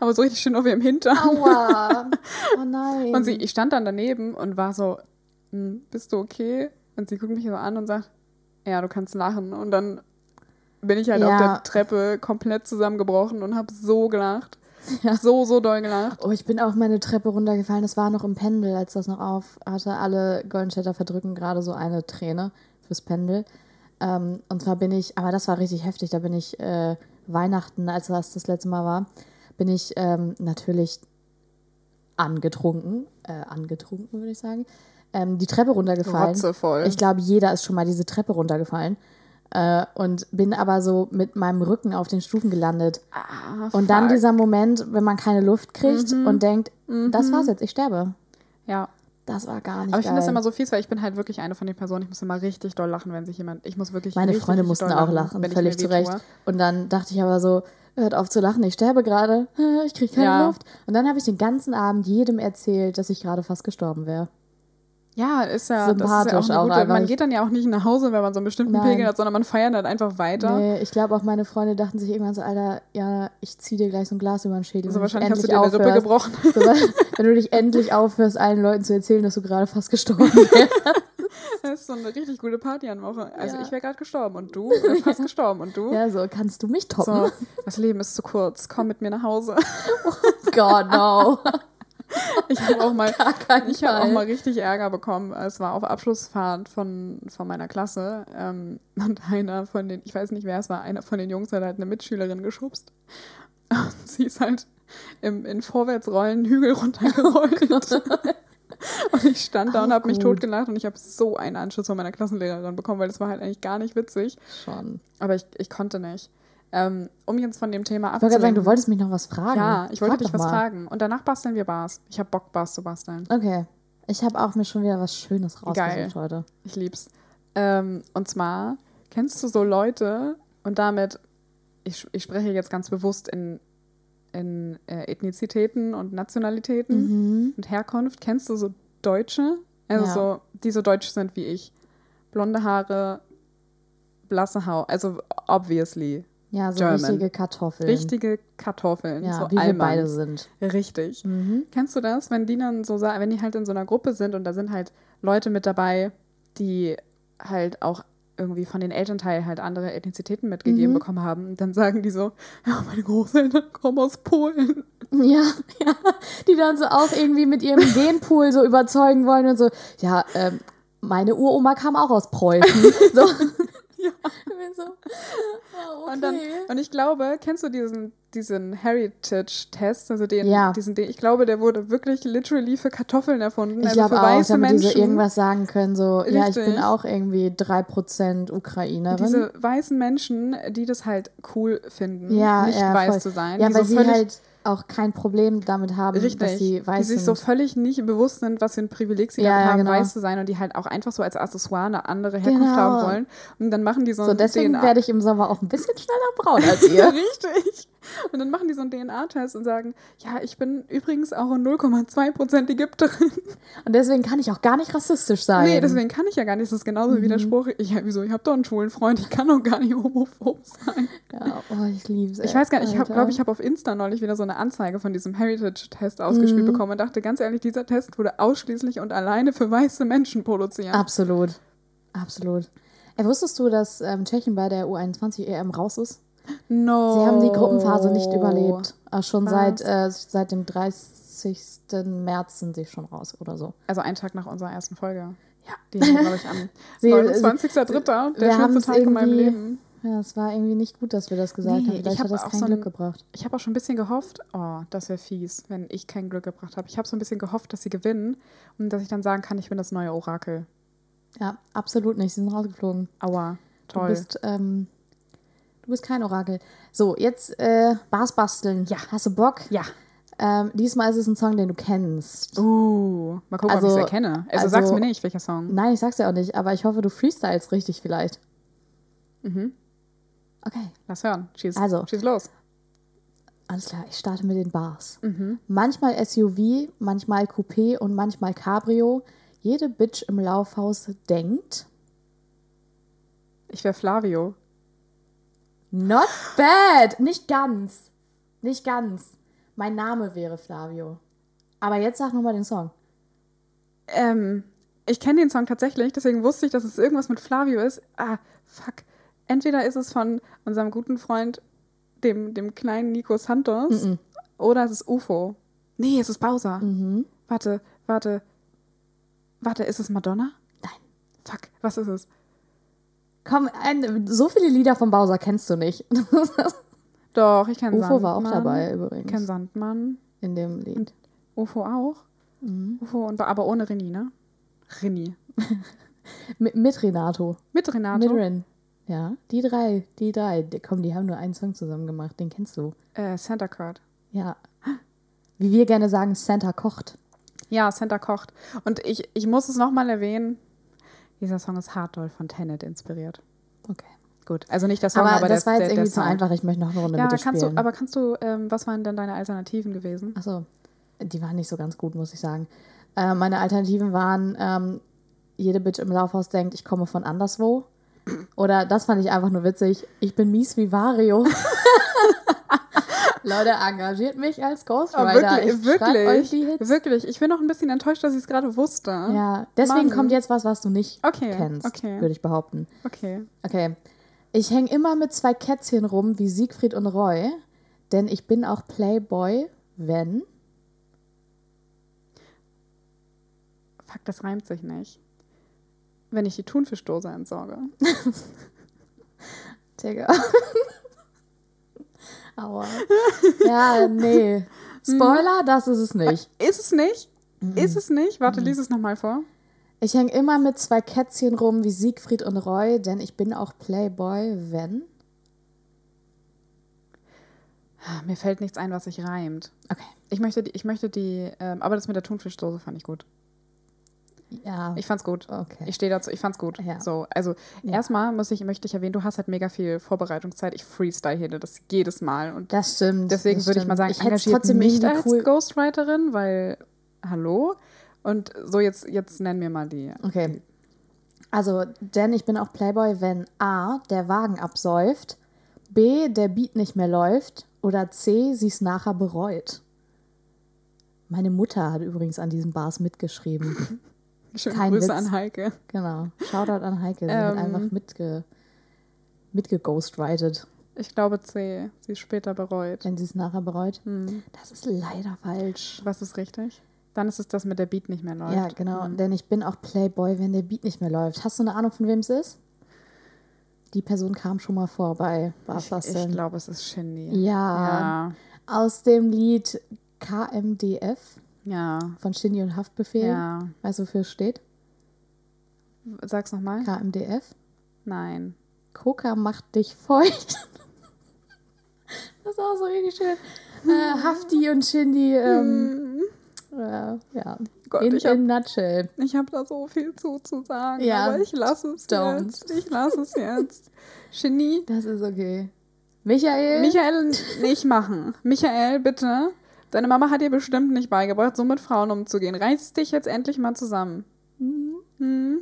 Aber so richtig schön auf ihrem Hintern. Aua! Oh nein. Und sie, ich stand dann daneben und war so, "Hm, bist du okay? Und sie guckt mich so an und sagt, ja, du kannst lachen. Und dann bin ich halt Ja. auf der Treppe komplett zusammengebrochen und habe so gelacht. Ja. So, so doll gelacht. Oh, ich bin auch meine Treppe runtergefallen. Das war noch im Pendel, als das noch auf hatte. Alle Goldenstädter verdrücken gerade so eine Träne fürs Pendel. Ähm, und zwar bin ich, aber das war richtig heftig. Da bin ich äh, Weihnachten, als das das letzte Mal war, bin ich ähm, natürlich angetrunken, äh, angetrunken würde ich sagen, ähm, die Treppe runtergefallen. Rotzevoll. Ich glaube, jeder ist schon mal diese Treppe runtergefallen. Äh, und bin aber so mit meinem Rücken auf den Stufen gelandet. ah, Und dann dieser Moment, wenn man keine Luft kriegt und denkt, das war's jetzt, ich sterbe. Ja. Das war gar nicht Aber ich finde das immer so fies, weil ich bin halt wirklich eine von den Personen, ich muss immer richtig doll lachen, wenn sich jemand, ich muss wirklich Meine Freunde mussten auch lachen, ich völlig zu Recht. Und dann dachte ich aber so, hört auf zu lachen, ich sterbe gerade, ich kriege keine Ja. Luft. Und dann habe ich den ganzen Abend jedem erzählt, dass ich gerade fast gestorben wäre. Ja, ist ja, das ist ja Sympathisch auch eine gute, man geht dann ja auch nicht nach Hause, wenn man so einen bestimmten Nein. Pegel hat, sondern man feiert halt einfach weiter. Nee, ich glaube auch meine Freunde dachten sich irgendwann so, Alter, ja, ich zieh dir gleich so ein Glas über den Schädel. Also wahrscheinlich hast du dir eine Rippe aufhörst. gebrochen. So, wenn du dich endlich aufhörst, allen Leuten zu erzählen, dass du gerade fast gestorben wärst. Das ist so eine richtig gute Party an Woche. Also Ja. ich wäre gerade gestorben und du wär fast gestorben und du. ja, so, kannst du mich toppen? So, das Leben ist zu kurz. Komm mit mir nach Hause. God, no. Ich habe auch mal, ich habe auch mal richtig Ärger bekommen. Es war auf Abschlussfahrt von, von meiner Klasse ähm, und einer von den, ich weiß nicht wer es war, einer von den Jungs hat halt eine Mitschülerin geschubst. Und sie ist halt im, in Vorwärtsrollen Hügel runtergerollt. und ich stand da und habe mich totgelacht und ich habe so einen Anschluss von meiner Klassenlehrerin bekommen, weil das war halt eigentlich gar nicht witzig. Schon. Aber ich, ich konnte nicht. Ähm, um jetzt von dem Thema Ich wollte sagen, abzulenken. du wolltest mich noch was fragen. Ja, ich wollte Frag dich was mal. fragen. Und danach basteln wir Bars. Ich habe Bock, Bars zu basteln. Okay. Ich habe auch mir schon wieder was Schönes rausgesucht heute. Ich lieb's. Ähm, und zwar, kennst du so Leute, und damit, ich, ich spreche jetzt ganz bewusst in, in äh, Ethnizitäten und Nationalitäten Mhm. und Herkunft, kennst du so Deutsche? Also Ja. so, die so deutsch sind wie ich. Blonde Haare, blasse Haut, also obviously. Ja, so German. richtige Kartoffeln. Richtige Kartoffeln, Ja, so wie wir Almans. beide sind. Richtig. Mhm. Kennst du das, wenn die dann so wenn die halt in so einer Gruppe sind und da sind halt Leute mit dabei, die halt auch irgendwie von den Elternteilen halt andere Ethnizitäten mitgegeben Mhm. bekommen haben, und dann sagen die so, ja, meine Großeltern kommen aus Polen. Ja, ja. Die dann so auch irgendwie mit ihrem Genpool so überzeugen wollen und so, ja, ähm, meine Uroma kam auch aus Preußen. So. Ja. Ich bin so, ah, okay. Und, dann, und ich glaube, kennst du diesen, diesen Heritage-Test, also den, Ja. diesen, den, ich glaube, der wurde wirklich literally für Kartoffeln erfunden, ich also glaube auch, weiße damit die Menschen. so irgendwas sagen können, so, ja, ich bin Richtig. auch irgendwie 3% Ukrainerin. diese weißen Menschen, die das halt cool finden, ja, nicht ja, weiß voll. zu sein, Ja, weil so sie halt auch kein Problem damit haben, Richtig, dass sie weiß die sich so völlig nicht bewusst sind, was für ein Privileg sie Ja, ja, haben, genau. weiß zu sein und die halt auch einfach so als Accessoire eine andere Herkunft Genau. haben wollen. Und dann machen die so, so, deswegen DNA. werde ich im Sommer auch ein bisschen schneller braun als ihr. Richtig. Und dann machen die so einen DNA-Test und sagen, ja, ich bin übrigens auch in 0,2% Ägypterin. Und deswegen kann ich auch gar nicht rassistisch sein. Nee, deswegen kann ich ja gar nicht. Das ist genauso wie der Spruch, ich, wieso, ich habe doch einen schwulen Freund, ich kann doch gar nicht homophob sein. Ja, oh, ich liebe es. Ich weiß gar nicht, ich glaube, ich habe auf Insta neulich wieder so eine Anzeige von diesem Heritage-Test ausgespielt bekommen und dachte, ganz ehrlich, dieser Test wurde ausschließlich und alleine für weiße Menschen produziert. Absolut. Absolut. Ey, wusstest du, dass ähm, Tschechien bei der U21 EM raus ist? No. Sie haben die Gruppenphase nicht überlebt. Äh, schon Was? seit, äh, seit dem 30. März sind sie schon raus oder so. Also einen Tag nach unserer ersten Folge. Ja. Die haben, glaube ich, am Sie- 29.03. Der schönste Tag in meinem Leben. Ja, es war irgendwie nicht gut, dass wir das gesagt Nee, haben. ich Vielleicht hab hat das auch kein so ein- Glück gebracht. Ich habe auch schon ein bisschen gehofft, oh, das wäre fies, wenn ich kein Glück gebracht habe. Ich habe so ein bisschen gehofft, dass sie gewinnen und dass ich dann sagen kann, ich bin das neue Orakel. Ja, absolut nicht. Sie sind rausgeflogen. Aua, toll. Du bist, ähm, du bist kein Orakel. So, jetzt äh, Bars basteln. Ja. Hast du Bock? ja. Ähm, diesmal ist es ein Song, den du kennst. Uh, mal gucken, ob Also- ich es erkenne. Also, also- sag's mir nicht, welcher Song. Nein, ich sag's ja auch nicht, aber ich hoffe, du freestyles richtig vielleicht. Mhm. Okay, Lass hören. Schieß, Also. schieß los. alles klar. Ich starte mit den Bars. Mhm. Manchmal SUV, manchmal Coupé und manchmal Cabrio. Jede Bitch im Laufhaus denkt, Ich wäre Flavio. Not bad. Nicht ganz. Nicht ganz. Mein Name wäre Flavio. Aber jetzt sag nochmal den Song. Ähm, ich kenne den Song tatsächlich, deswegen wusste ich, dass es irgendwas mit Flavio ist. Ah, fuck. Entweder ist es von unserem guten Freund, dem, dem kleinen Nico Santos, Mhm. oder es ist UFO. Nee, es ist Bowser. Mhm. Warte, warte. Warte, ist es Madonna? Nein. Fuck, was ist es? Komm, ein, so viele Lieder von Bowser kennst du nicht. Doch, ich kenne Sandmann. UFO war auch dabei Ich kenne übrigens. Sandmann. In dem Lied. UFO auch. Mhm. UFO, und, aber ohne Reni, ne? Reni. Mit, mit Renato. Mit Renato. Mit Ren. Ja, die drei, die drei. Die, komm, die haben nur einen Song zusammen gemacht, den kennst du. Äh, Santa Kurt. Ja. Wie wir gerne sagen, Santa kocht. Ja, Santa kocht. Und ich, ich muss es nochmal erwähnen. Dieser Song ist hart doll von Tenet inspiriert. Okay. Gut, also nicht der Song, Aber, aber, das der, war jetzt der, irgendwie zu Sound. einfach. Ich möchte noch eine Runde Ja, mit dir kannst du, spielen. aber kannst du, ähm, was waren denn deine Alternativen gewesen? Achso, die waren nicht so ganz gut, muss ich sagen. Äh, meine Alternativen waren, ähm, jede Bitch im Laufhaus denkt, ich komme von anderswo. Oder das fand ich einfach nur witzig. Ich bin mies wie Vario. Leute, engagiert mich als Ghostwriter. ich schreib euch die Hits. wirklich. Ich bin noch ein bisschen enttäuscht, dass ich es gerade wusste. Ja, deswegen Mann. kommt jetzt was, was du nicht Okay, kennst, okay. würde ich behaupten. Okay. Okay. Ich hänge immer mit zwei Kätzchen rum wie Siegfried und Roy, denn ich bin auch Playboy, wenn. Fuck, das reimt sich nicht. Wenn ich die Thunfischdose entsorge. Digga. Aua. Ja, nee. Spoiler, das ist es nicht. Ist es nicht? Mhm. Ist es nicht? Warte, lies es nochmal vor. Ich hänge immer mit zwei Kätzchen rum wie Siegfried und Roy, denn ich bin auch Playboy, wenn. Ah, Mir fällt nichts ein, was sich reimt. Okay. Ich möchte die, ich möchte die, ähm, aber das mit der Thunfischdose fand ich gut. Ja. Ich fand's gut. okay. Ich stehe dazu, ich fand's gut. Ja. So, also erstmal muss ich, möchte ich erwähnen, du hast halt mega viel Vorbereitungszeit. Ich freestyle hier das jedes Mal. Und das stimmt. deswegen das würde ich mal sagen, ich engagiert trotzdem mich als cool. Ghostwriterin, weil, hallo? Und so, jetzt, jetzt nennen wir mal die. Okay. Also, denn ich bin auch Playboy, wenn A, der Wagen absäuft, B, der Beat nicht mehr läuft oder C, sie es nachher bereut. Meine Mutter hat übrigens an diesen Bars mitgeschrieben. Schöne Kein Grüße Witz. an Heike. genau. Shoutout an Heike. Sie hat Ähm. einfach mitge mitgeghostwritet, Ich glaube C. Sie ist später bereut. wenn sie es nachher bereut. Hm. Das ist leider falsch. Was ist richtig? Dann ist es das mit der Beat nicht mehr läuft. Ja, genau. Hm. Denn ich bin auch Playboy, wenn der Beat nicht mehr läuft. Hast du eine Ahnung, von wem es ist? Die Person kam schon mal vor bei Was Ich, ich glaube, es ist Shindy. Ja. Ja. Aus dem Lied KMDF Ja. von Shindy und Haftbefehl. Ja. Weißt du, wofür es steht? Sag's nochmal. KMDF. Nein. Coca macht dich feucht. das ist auch so richtig schön. Äh, Hafti und Shindy, ähm, äh, ja. Gott, in, ich hab- in nutshell. Ich habe da so viel zu, zu sagen, Ja. aber ich lasse es Don't. jetzt. Ich lasse es jetzt. Genie, Das ist okay. Michael? Michael nicht machen. Michael, bitte. Deine Mama hat dir bestimmt nicht beigebracht, so mit Frauen umzugehen. Reiß dich jetzt endlich mal zusammen. Hm?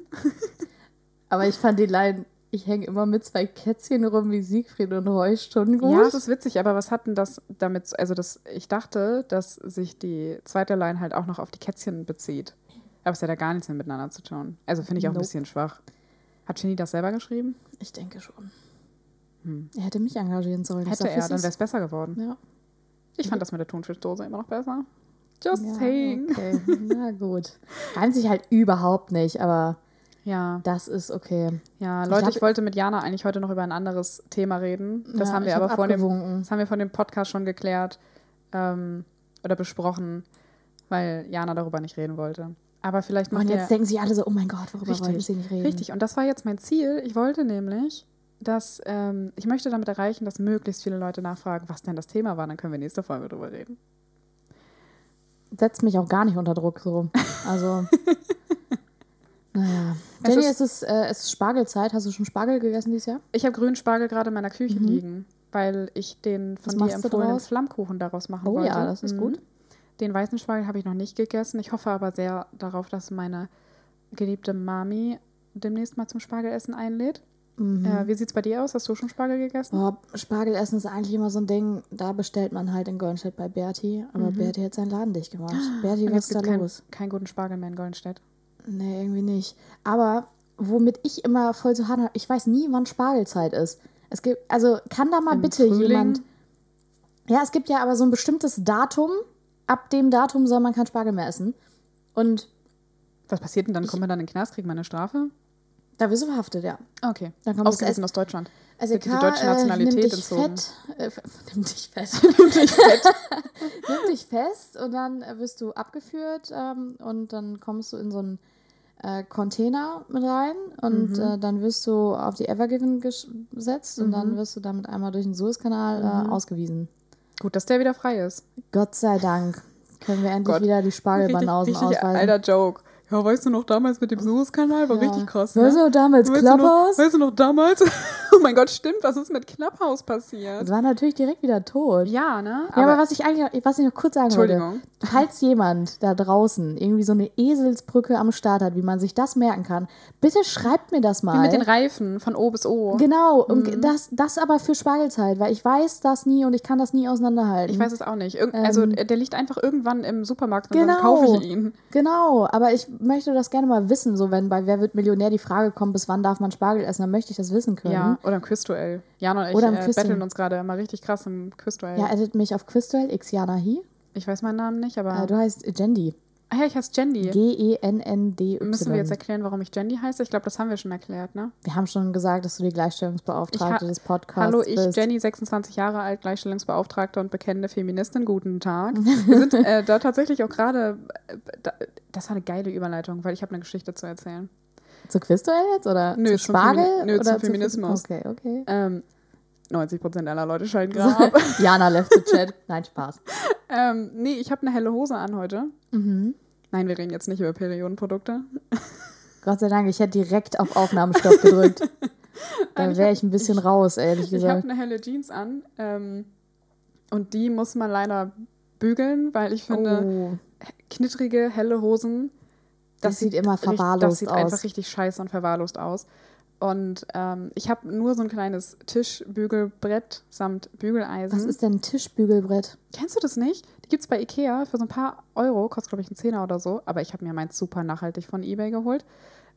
Aber ich fand die Line, ich hänge immer mit zwei Kätzchen rum wie Siegfried und Roy schon gut. Ja, das ist witzig, aber was hat denn das damit, also das, ich dachte, dass sich die zweite Line halt auch noch auf die Kätzchen bezieht. Aber es hat ja gar nichts mehr miteinander zu tun. Also finde ich auch ein Nope. bisschen schwach. Hat Genie das selber geschrieben? ich denke schon. Er hätte mich engagieren sollen. Hätte er, dann wäre es besser geworden. Ja. Ich fand das mit der Thunfischdose immer noch besser. Just ja, saying. Okay, na gut. Reimt sich halt überhaupt nicht, aber Ja, das ist okay. ja, Ich Leute, glaub- ich wollte mit Jana eigentlich heute noch über ein anderes Thema reden. Das Ja, haben wir ich aber hab vor dem, das haben wir von dem Podcast schon geklärt ähm, oder besprochen, weil Jana darüber nicht reden wollte. Aber vielleicht macht Und jetzt denken sie alle so, oh mein Gott, worüber Richtig, wollten sie nicht reden? Richtig, und das war jetzt mein Ziel. Ich wollte nämlich, dass ähm, ich möchte damit erreichen, dass möglichst viele Leute nachfragen, was denn das Thema war. Dann können wir nächste Folge drüber reden. Setzt mich auch gar nicht unter Druck so. Also, naja. Es Jenny, ist- es ist, äh, es ist Spargelzeit. Hast du schon Spargel gegessen dieses Jahr? Ich habe grünen Spargel gerade in meiner Küche liegen, weil ich den von Was dir empfohlenen? Flammkuchen daraus machen Oh wollte. ja, das ist Mhm. gut. Den weißen Spargel habe ich noch nicht gegessen. Ich hoffe aber sehr darauf, dass meine geliebte Mami demnächst mal zum Spargelessen einlädt. Mhm. Äh, wie sieht's bei dir aus? Hast du schon Spargel gegessen? Boah, Spargelessen ist eigentlich immer so ein Ding, da bestellt man halt in Goldenstedt bei Berti, aber Berti hat seinen Laden dicht gemacht. Berti, Und was ist da kein, los? keinen guten Spargel mehr in Goldenstedt. Nee, irgendwie nicht. Aber womit ich immer voll zu hadern habe, ich weiß nie, wann Spargelzeit ist. Es gibt, also kann da mal Im bitte Frühling? jemand. Ja, es gibt ja aber so ein bestimmtes Datum. Ab dem Datum soll man kein Spargel mehr essen. Und Was passiert denn dann? Kommt man dann in den Knast, kriegt man eine Strafe? Da wirst du verhaftet, ja. Okay. Dann kommt das Ausgewiesen aus Deutschland. Also die deutsche Nationalität nimm dich entzogen. fett, äh, nimm dich fett. Nimm dich fett. nimm dich fest und dann äh, wirst du abgeführt ähm, und dann kommst du in so einen äh, Container mit rein und Mhm. äh, dann wirst du auf die Evergiven ges- gesetzt und Mhm. dann wirst du damit einmal durch den Suezkanal äh, ausgewiesen. Gut, dass der wieder frei ist. Gott sei Dank können wir endlich Gott. wieder die Spargelbanausen ausweisen. alter Joke. Ja, weißt du noch damals mit dem Suezkanal? War Ja. richtig krass. Weißt Ne? du, damals Weißt du, noch, Clubhouse? weißt du noch damals? oh mein Gott, stimmt. Was ist mit Clubhouse passiert? Das war natürlich direkt wieder tot. Ja, ne? Ja, aber, was ich eigentlich, was ich noch kurz sagen wollte, Entschuldigung. falls jemand da draußen irgendwie so eine Eselsbrücke am Start hat, wie man sich das merken kann, bitte schreibt mir das mal. Wie mit den Reifen von O bis O. Genau, und Mhm. das, das aber für Spargelzeit, weil ich weiß das nie und ich kann das nie auseinanderhalten. Ich weiß es auch nicht. Irgend, also Ähm. der liegt einfach irgendwann im Supermarkt und Genau. dann kaufe ich ihn. Genau, aber ich möchte das gerne mal wissen, so wenn bei Wer wird Millionär die Frage kommt, bis wann darf man Spargel essen, dann möchte ich das wissen können. Ja, oder im Quizduell. Jan und ich Oder im äh, betteln uns gerade immer richtig krass im Quizduell. Ja, edit mich auf Quizduell, Xiana Hi. Ich weiß meinen Namen nicht, aber. Äh, du heißt Jendi. Ah ja, ich heiße Jendi. G-E-N-N-D-Y. Müssen wir jetzt erklären, warum ich Jendi heiße? Ich glaube, das haben wir schon erklärt, ne? Wir haben schon gesagt, dass du die Gleichstellungsbeauftragte des Podcasts Hallo, ich, bist. Jenny, 26 Jahre alt, Gleichstellungsbeauftragte und bekennende Feministin. Guten Tag. Wir sind äh, da tatsächlich auch gerade. äh, da- Das war eine geile Überleitung, weil ich habe eine Geschichte zu erzählen. Zu Quizduell jetzt oder Nö, zu zum Spargel? Femini- nö, oder zum zu- Feminismus. Okay, okay. Ähm, 90 Prozent aller Leute schalten gerade ab. Jana left the chat. Nein, Spaß. ähm, nee, ich habe eine helle Hose an heute. Mhm. Nein, wir reden jetzt nicht über Periodenprodukte. Gott sei Dank, ich hätte direkt auf Aufnahmestopp gedrückt. Da wäre ich ein bisschen raus, ehrlich Ich habe gesagt. eine helle Jeans an ähm, und die muss man leider bügeln, weil ich finde, Oh, knittrige, helle Hosen, das, sieht immer richtig- verwahrlost Das sieht aus. einfach richtig scheiße und verwahrlost aus. Und ähm, ich habe nur so ein kleines Tischbügelbrett samt Bügeleisen. Was ist denn ein Tischbügelbrett? Kennst du das nicht? Die gibt es bei Ikea für so ein paar Euro, kostet glaube ich einen Zehner oder so. Aber ich habe mir meins super nachhaltig von Ebay geholt.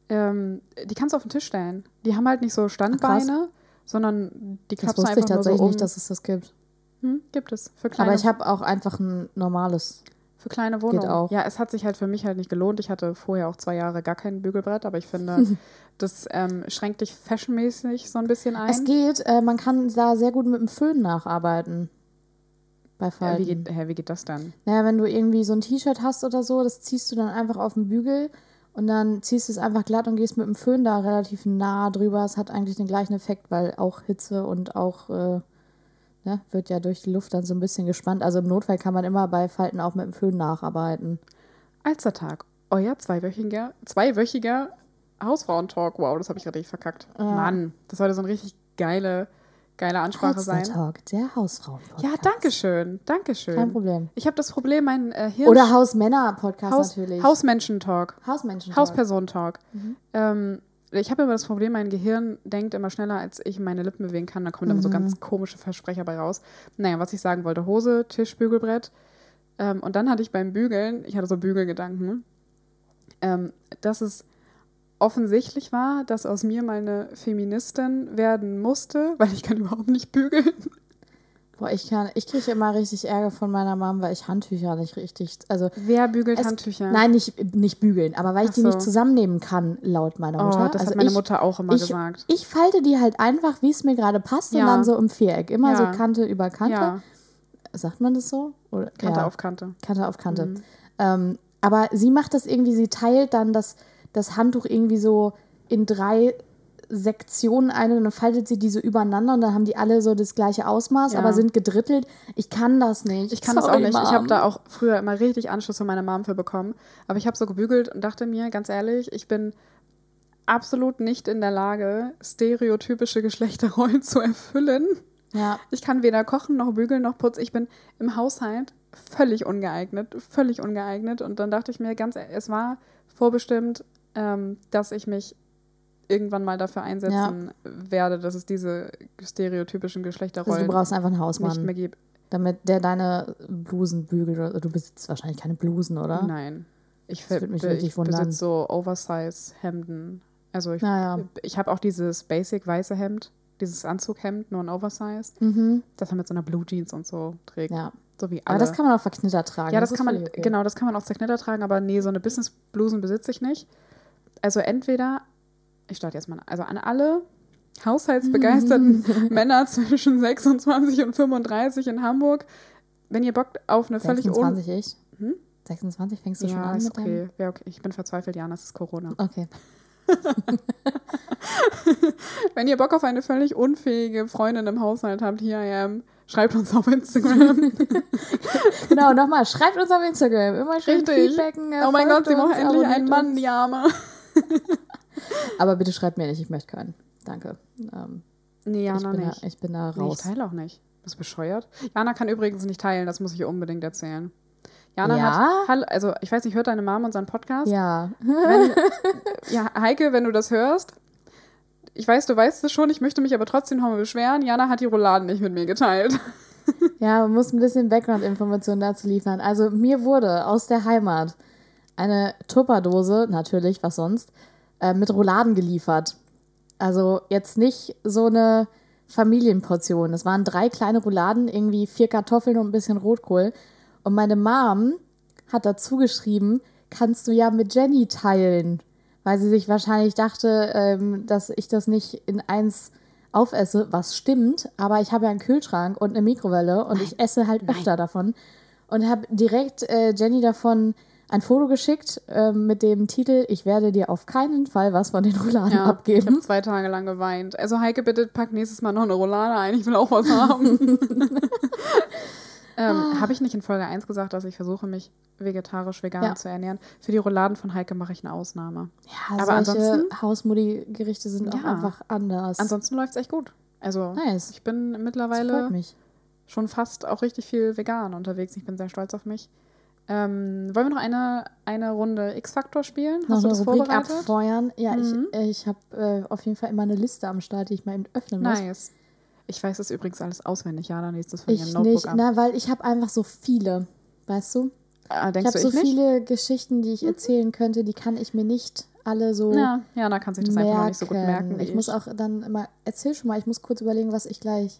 Ähm, die kannst du auf den Tisch stellen. Die haben halt nicht so Standbeine, sondern die Das klappst du wusste ich einfach nur tatsächlich so um. nicht, dass es das gibt. hm, gibt es. Für kleine, Aber ich habe auch einfach ein normales. Für kleine Wohnungen. auch. Ja, es hat sich halt für mich halt nicht gelohnt. Ich hatte vorher auch zwei Jahre gar kein Bügelbrett, aber ich finde, das ähm, schränkt dich fashionmäßig so ein bisschen ein. Es geht, äh, man kann da sehr gut mit dem Föhn nacharbeiten. Bei Falten. wie, geht, hä, wie geht das dann? Naja, wenn du irgendwie so ein T-Shirt hast oder so, das ziehst du dann einfach auf den Bügel und dann ziehst du es einfach glatt und gehst mit dem Föhn da relativ nah drüber. Es hat eigentlich den gleichen Effekt, weil auch Hitze und auch, äh, ne, wird ja durch die Luft dann so ein bisschen gespannt. Also im Notfall kann man immer bei Falten auch mit dem Föhn nacharbeiten. Alstertag. Euer zweiwöchiger, zweiwöchiger Hausfrauentalk. Wow, das habe ich richtig verkackt. Mann, das heute so eine richtig geile, geile Ansprache sein. Talk, der Hausfrauen-Podcast. Ja, danke schön, danke schön. Kein Problem. Ich habe das Problem, mein äh, Hirn... Oder Hausmänner-Podcast Haus, natürlich. Hausmenschen-Talk. Hausmenschen. Hausperson-Talk. Mhm. Ähm, ich habe immer das Problem, mein Gehirn denkt immer schneller, als ich meine Lippen bewegen kann. Da kommen immer so Mhm. ganz komische Versprecher bei raus. Naja, was ich sagen wollte, Hose, Tisch, Bügelbrett. Ähm, und dann hatte ich beim Bügeln, ich hatte so Bügelgedanken, ähm, dass es offensichtlich war, dass aus mir mal eine Feministin werden musste, weil ich kann überhaupt nicht bügeln. Boah, ich kann, ich kriege immer richtig Ärger von meiner Mom, weil ich Handtücher nicht richtig, also Wer bügelt Es- Handtücher? nein, nicht, nicht bügeln, aber weil ich Ach die so. nicht zusammennehmen kann, laut meiner Mutter. oh, das also hat meine ich, Mutter auch immer ich, gesagt. Ich falte die halt einfach, wie es mir gerade passt Ja. und dann so im Viereck. Immer Ja. so Kante über Kante. Ja, Sagt man das so? Oder, Kante auf Kante. Kante auf Kante. Mhm. Ähm, aber sie macht das irgendwie, sie teilt dann das, das Handtuch irgendwie so in drei Sektionen ein und dann faltet sie diese übereinander und dann haben die alle so das gleiche Ausmaß, Ja. aber sind gedrittelt. Ich kann das nicht. Ich kann das auch Sorry, nicht. Ich Mom. habe da auch früher immer richtig Anschluss von meiner Mom für bekommen. Aber ich habe so gebügelt und dachte mir, ganz ehrlich, ich bin absolut nicht in der Lage, stereotypische Geschlechterrollen zu erfüllen. Ja, Ich kann weder kochen noch bügeln noch putzen. Ich bin im Haushalt völlig ungeeignet, völlig ungeeignet. Und dann dachte ich mir, ganz, e- es war vorbestimmt, ähm, dass ich mich irgendwann mal dafür einsetzen werde, dass es diese stereotypischen also Geschlechterrollen du brauchst einfach einen nicht Hausmann, mehr gibt. damit der deine Blusen bügelt. Oder- Du besitzt wahrscheinlich keine Blusen, oder? Nein. Ich, Das würde mich ich besitze so Oversize-Hemden. Also ich, Naja. ich habe auch dieses basic weiße Hemd, dieses Anzughemd, nur ein Oversize, Mhm. das man mit so einer Blue Jeans und so trägt. Ja. So wie Aber alle. das kann man auch verknittert tragen. ja, das, kann man, okay. genau, das kann man auch zerknittert tragen, aber nee, so eine Business-Blusen besitze ich nicht. Also entweder, ich starte jetzt mal, also an alle haushaltsbegeisterten Männer zwischen 26 und 35 in Hamburg, wenn ihr Bock auf eine völlig un 26 ich? Hm? 26 fängst du schon Ja, an ist mit okay. Wär okay. Ich bin verzweifelt, Jana, es ist Corona. Okay. Wenn ihr Bock auf eine völlig unfähige Freundin im Haushalt habt, hier I am, schreibt uns auf Instagram. Genau, nochmal, schreibt uns auf Instagram. Immer schön Richtig. Feedbacken. oh mein Gott, sie braucht endlich einen Mann, die Arme. Aber bitte schreibt mir nicht, ich möchte keinen. Danke. Ähm, Nee, ich, Jana bin nicht. Da, ich bin da nee, ich raus. teile auch nicht. Bist du bescheuert? Jana kann übrigens nicht teilen, das muss ich ihr unbedingt erzählen. Jana Ja? hat, also ich weiß nicht, hört deine Mom unseren Podcast? ja. Wenn, ja, Heike, wenn du das hörst, ich weiß, du weißt es schon, ich möchte mich aber trotzdem nochmal beschweren. Jana hat die Rouladen nicht mit mir geteilt. Ja, man muss ein bisschen Background-Informationen dazu liefern. Also mir wurde aus der Heimat eine Tupperdose, natürlich, was sonst, äh, mit Rouladen geliefert. Also jetzt nicht so eine Familienportion. Es waren drei kleine Rouladen, irgendwie vier Kartoffeln und ein bisschen Rotkohl. Und meine Mom hat dazu geschrieben, kannst du ja mit Jenny teilen. Weil sie sich wahrscheinlich dachte, ähm, dass ich das nicht in eins aufesse, was stimmt. Aber ich habe ja einen Kühlschrank und eine Mikrowelle und ich esse halt öfter davon. Und habe direkt äh, Jenny davon ein Foto geschickt äh, mit dem Titel, ich werde dir auf keinen Fall was von den Rouladen ich habe abgeben. zwei Tage lang geweint. Also Heike, bitte pack nächstes Mal noch eine Roulade ein. Ich will auch was haben. ähm, habe ich nicht in Folge 1 gesagt, dass ich versuche, mich vegetarisch-vegan Ja. zu ernähren? Für die Rouladen von Heike mache ich eine Ausnahme. Ja, Aber solche ansonsten- Hausmutti-Gerichte sind auch Ja. einfach anders. Ansonsten läuft es echt gut. Also nice. ich bin mittlerweile schon fast auch richtig viel vegan unterwegs. Ich bin sehr stolz auf mich. Ähm, wollen wir noch eine, eine Runde X-Faktor spielen? Noch Hast du eine das Rubrik vorbereitet? abfeuern. Ja, Mhm. ich, äh, ich habe äh, auf jeden Fall immer eine Liste am Start, die ich mal eben öffnen muss. Nice. Ich weiß das übrigens alles auswendig. Ja, dann liest es von ihrem Ich Notebook nicht, ab. na, weil ich habe einfach so viele, weißt du? Ah, Ich denkst habe du, so ich nicht? viele Geschichten, die ich erzählen könnte, die kann ich mir nicht alle so Ja, Jana kann sich das einfach noch nicht so gut merken. Wie ich muss auch dann immer, erzähl schon mal, ich muss kurz überlegen, was ich gleich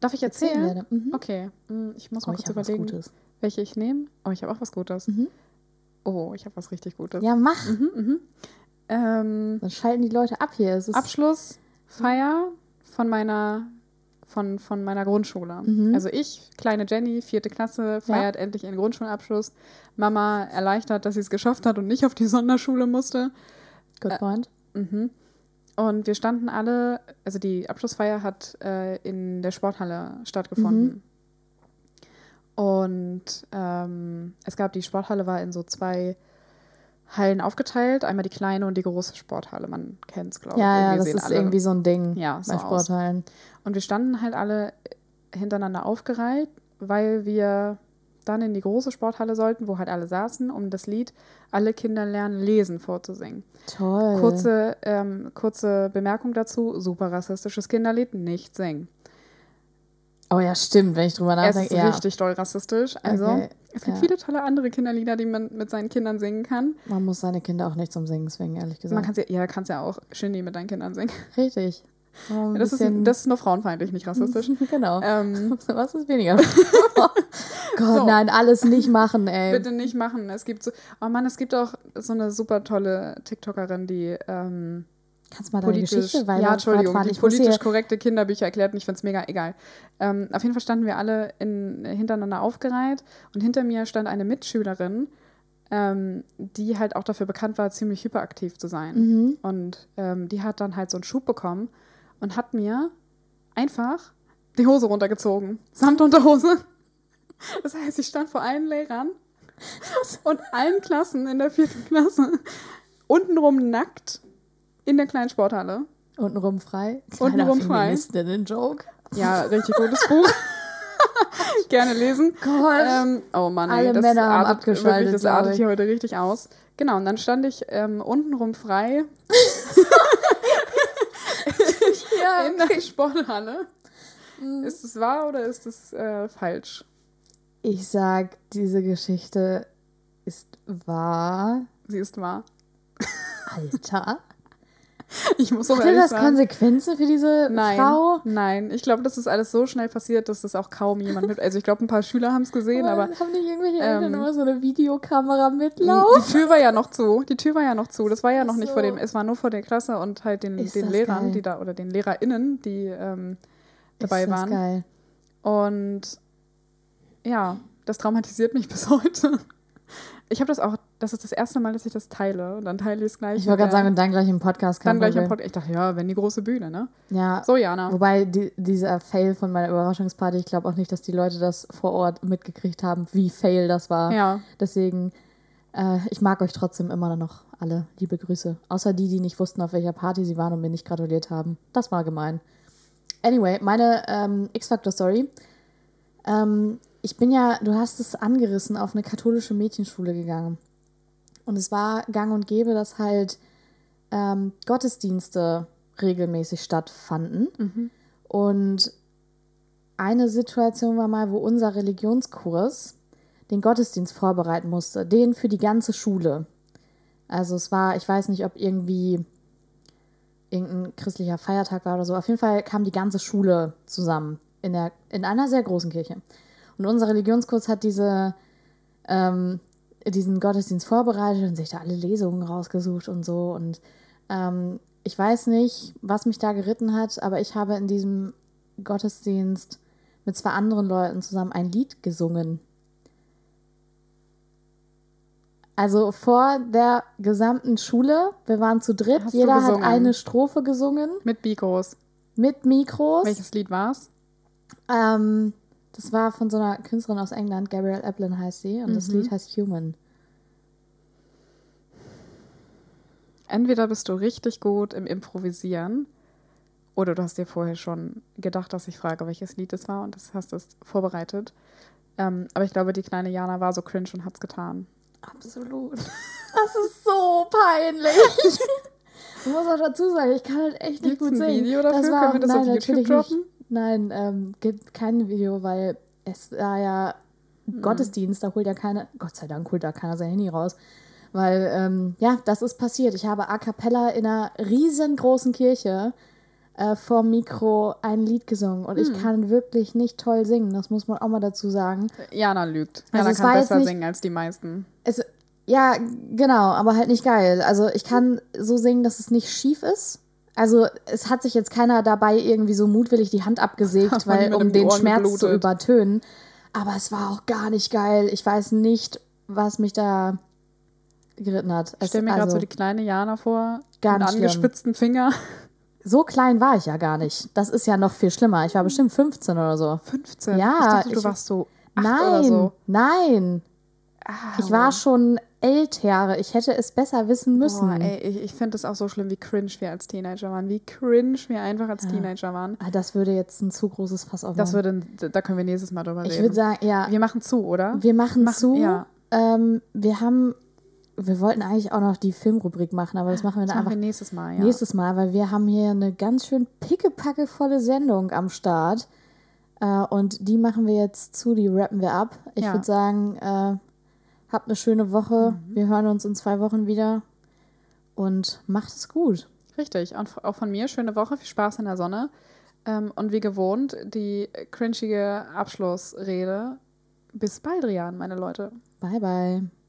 Darf ich erzählen erzählen? werde. Mhm. Okay, hm, ich muss Oh, mal ich kurz habe was überlegen, Gutes. Welche ich nehme. Oh, ich habe auch was Gutes. Mhm. Oh, ich habe was richtig Gutes. Ja, mach. Mhm, mhm. Ähm, Dann schalten die Leute ab hier. Es ist, Abschlussfeier von meiner, von, von meiner Grundschule. Mhm. Also ich, kleine Jenny, vierte Klasse, feiert endlich ihren Grundschulabschluss. Mama erleichtert, dass sie es geschafft hat und nicht auf die Sonderschule musste. Good point. Mhm. Und wir standen alle, also die Abschlussfeier hat äh, in der Sporthalle stattgefunden. Und ähm, es gab, die Sporthalle war in so zwei Hallen aufgeteilt. Einmal die kleine und die große Sporthalle. Man kennt es, glaube ich. Ja, ja, das ist irgendwie so ein Ding Ja, so bei aus. Sporthallen. Und wir standen halt alle hintereinander aufgereiht, weil wir dann in die große Sporthalle sollten, wo halt alle saßen, um das Lied Alle Kinder lernen lesen vorzusingen. Toll. Kurze, ähm, kurze Bemerkung dazu, super rassistisches Kinderlied, nicht singen. Oh ja, stimmt, wenn ich drüber Es ist nachdenke. Ja, richtig doll rassistisch. Also Okay, es gibt ja. viele tolle andere Kinderlieder, die man mit seinen Kindern singen kann. man muss seine Kinder auch nicht zum Singen zwingen, ehrlich gesagt. Man kann's ja, ja, kannst ja auch Shindy mit deinen Kindern singen. Richtig. Oh, Das ist, das ist nur frauenfeindlich, nicht rassistisch. genau. ähm, Was ist weniger? Gott, So. nein, alles nicht machen, ey. Bitte nicht machen. Es gibt so, oh Mann, es gibt auch so eine super tolle TikTokerin, die ähm, Kannst du mal deine politisch, Geschichte weiter ja, Entschuldigung, die politisch korrekte Kinderbücher erklärt und ich finde es mega egal. Ähm, auf jeden Fall standen wir alle in, hintereinander aufgereiht und hinter mir stand eine Mitschülerin, ähm, die halt auch dafür bekannt war, ziemlich hyperaktiv zu sein. Mhm. Und ähm, die hat dann halt so einen Schub bekommen und hat mir einfach die Hose runtergezogen. Samt Unterhose. Das heißt, ich stand vor allen Lehrern und allen Klassen in der vierten Klasse untenrum nackt in der kleinen Sporthalle. untenrum frei. Untenrum frei. Feministinnen-Joke. Ja, richtig gutes Buch. Gerne lesen. Gott. Ähm, oh Mann, ey, Alle das Männer haben artet abgeschaltet, Wirklich, das artet hier heute richtig aus. Genau, und dann stand ich ähm, untenrum frei ja, in der Sporthalle. Mhm. Ist es wahr oder ist es äh, falsch? ich sag, diese Geschichte ist wahr. Sie ist wahr. Alter. Ich muss auch Hatte das sagen. Konsequenzen für diese Nein, Frau? nein. Ich glaube, das ist alles so schnell passiert, dass das auch kaum jemand mit. Also ich glaube, ein paar Schüler haben es gesehen, aber haben nicht irgendwelche Eltern ähm, immer so eine Videokamera mitlaufen? die Tür war ja noch zu. Die Tür war ja noch zu. Das war ja noch Ach nicht so. vor dem. Es war nur vor der Klasse und halt den, Ist den Lehrern, geil. die da oder den LehrerInnen, die ähm, dabei ist das waren. geil. Und ja, das traumatisiert mich bis heute. Ich habe das auch, das ist das erste Mal, dass ich das teile. Und dann teile ich es gleich. Ich wollte gerade sagen, und dann gleich im Podcast dann gleich Problem. Podcast. Ich dachte, ja, wenn die große Bühne, ne? Ja, So, Jana. wobei die, dieser Fail von meiner Überraschungsparty, ich glaube auch nicht, dass die Leute das vor Ort mitgekriegt haben, wie fail das war. Ja. Deswegen, äh, ich mag euch trotzdem immer noch alle. Liebe Grüße. Außer die, die nicht wussten, auf welcher Party sie waren und mir nicht gratuliert haben. Das war gemein. Anyway, meine ähm, X-Factor-Story. Ähm, ich bin ja, du hast es angerissen, auf eine katholische Mädchenschule gegangen. Und es war gang und gäbe, dass halt ähm, Gottesdienste regelmäßig stattfanden. Und eine Situation war mal, wo unser Religionskurs den Gottesdienst vorbereiten musste, den für die ganze Schule. Also es war, ich weiß nicht, ob irgendwie irgendein christlicher Feiertag war oder so. Auf jeden Fall kam die ganze Schule zusammen in, der, in einer sehr großen Kirche. Und unser Religionskurs hat diese, ähm, diesen Gottesdienst vorbereitet und sich da alle Lesungen rausgesucht und so. Und ähm, ich weiß nicht, was mich da geritten hat, aber ich habe in diesem Gottesdienst mit zwei anderen Leuten zusammen ein Lied gesungen. Also vor der gesamten Schule, wir waren zu dritt, Hast jeder hat eine Strophe gesungen Mit Bikos. mit Mikros. Welches Lied war's? Ähm, das war von so einer Künstlerin aus England, Gabrielle Eplin heißt sie, und das Mhm. Lied heißt Human. Entweder bist du richtig gut im Improvisieren oder du hast dir vorher schon gedacht, dass ich frage, welches Lied es war und das hast es vorbereitet. Ähm, aber ich glaube, die kleine Jana war so cringe und hat's getan. Absolut. Das ist so peinlich. Ich muss auch dazu sagen, ich kann halt echt nicht Gibt's gut ein singen. Video dafür? Das war Können wir das nein, auf YouTube droppen? Nicht. Nein, ähm, gibt kein Video, weil es war ja Mhm. Gottesdienst, da holt ja keiner, Gott sei Dank holt da keiner sein Handy raus. Weil, ähm, ja, das ist passiert. Ich habe a cappella in einer riesengroßen Kirche äh, vor Mikro ein Lied gesungen und Hm. ich kann wirklich nicht toll singen, das muss man auch mal dazu sagen. Jana lügt. Also Jana es kann besser nicht- singen als die meisten. Es, ja, genau, aber halt nicht geil. Also ich kann so singen, dass es nicht schief ist. Also es hat sich jetzt keiner dabei irgendwie so mutwillig die Hand abgesägt, weil um den Ohren Schmerz zu geblutet. übertönen. Aber es war auch gar nicht geil. Ich weiß nicht, was mich da geritten hat. Ich stelle mir gerade also, so die kleine Jana vor, Ganz mit angespitzten Finger. so klein war ich ja gar nicht. Das ist ja noch viel schlimmer. Ich war bestimmt 15 oder so. 15. Ja, ich dachte, du ich- warst so Nein, oder so. nein. Ich war schon älter. Ich hätte es besser wissen müssen. Boah, ey, ich, ich finde es auch so schlimm, wie cringe wir als Teenager waren. Wie cringe wir einfach als Teenager waren. Ah, das würde jetzt ein zu großes Fass aufmachen. Das würde, da können wir nächstes Mal drüber reden. ich würde sagen, ja, wir machen zu, oder? wir machen, machen- zu. ja. Ähm, wir haben, wir wollten eigentlich auch noch die Filmrubrik machen, aber das machen wir Das dann machen wir einfach nächstes Mal, ja. nächstes Mal, weil wir haben hier eine ganz schön pickepackevolle Sendung am Start. Äh, und die machen wir jetzt zu, die rappen wir ab. Ich Ja. würde sagen, äh, habt eine schöne Woche. Mhm. Wir hören uns in zwei Wochen wieder. Und macht es gut. Richtig. Und auch von mir, schöne Woche, viel Spaß in der Sonne. Ähm, und wie gewohnt, die cringige Abschlussrede. Bis bald, Rian, meine Leute. Bye, bye.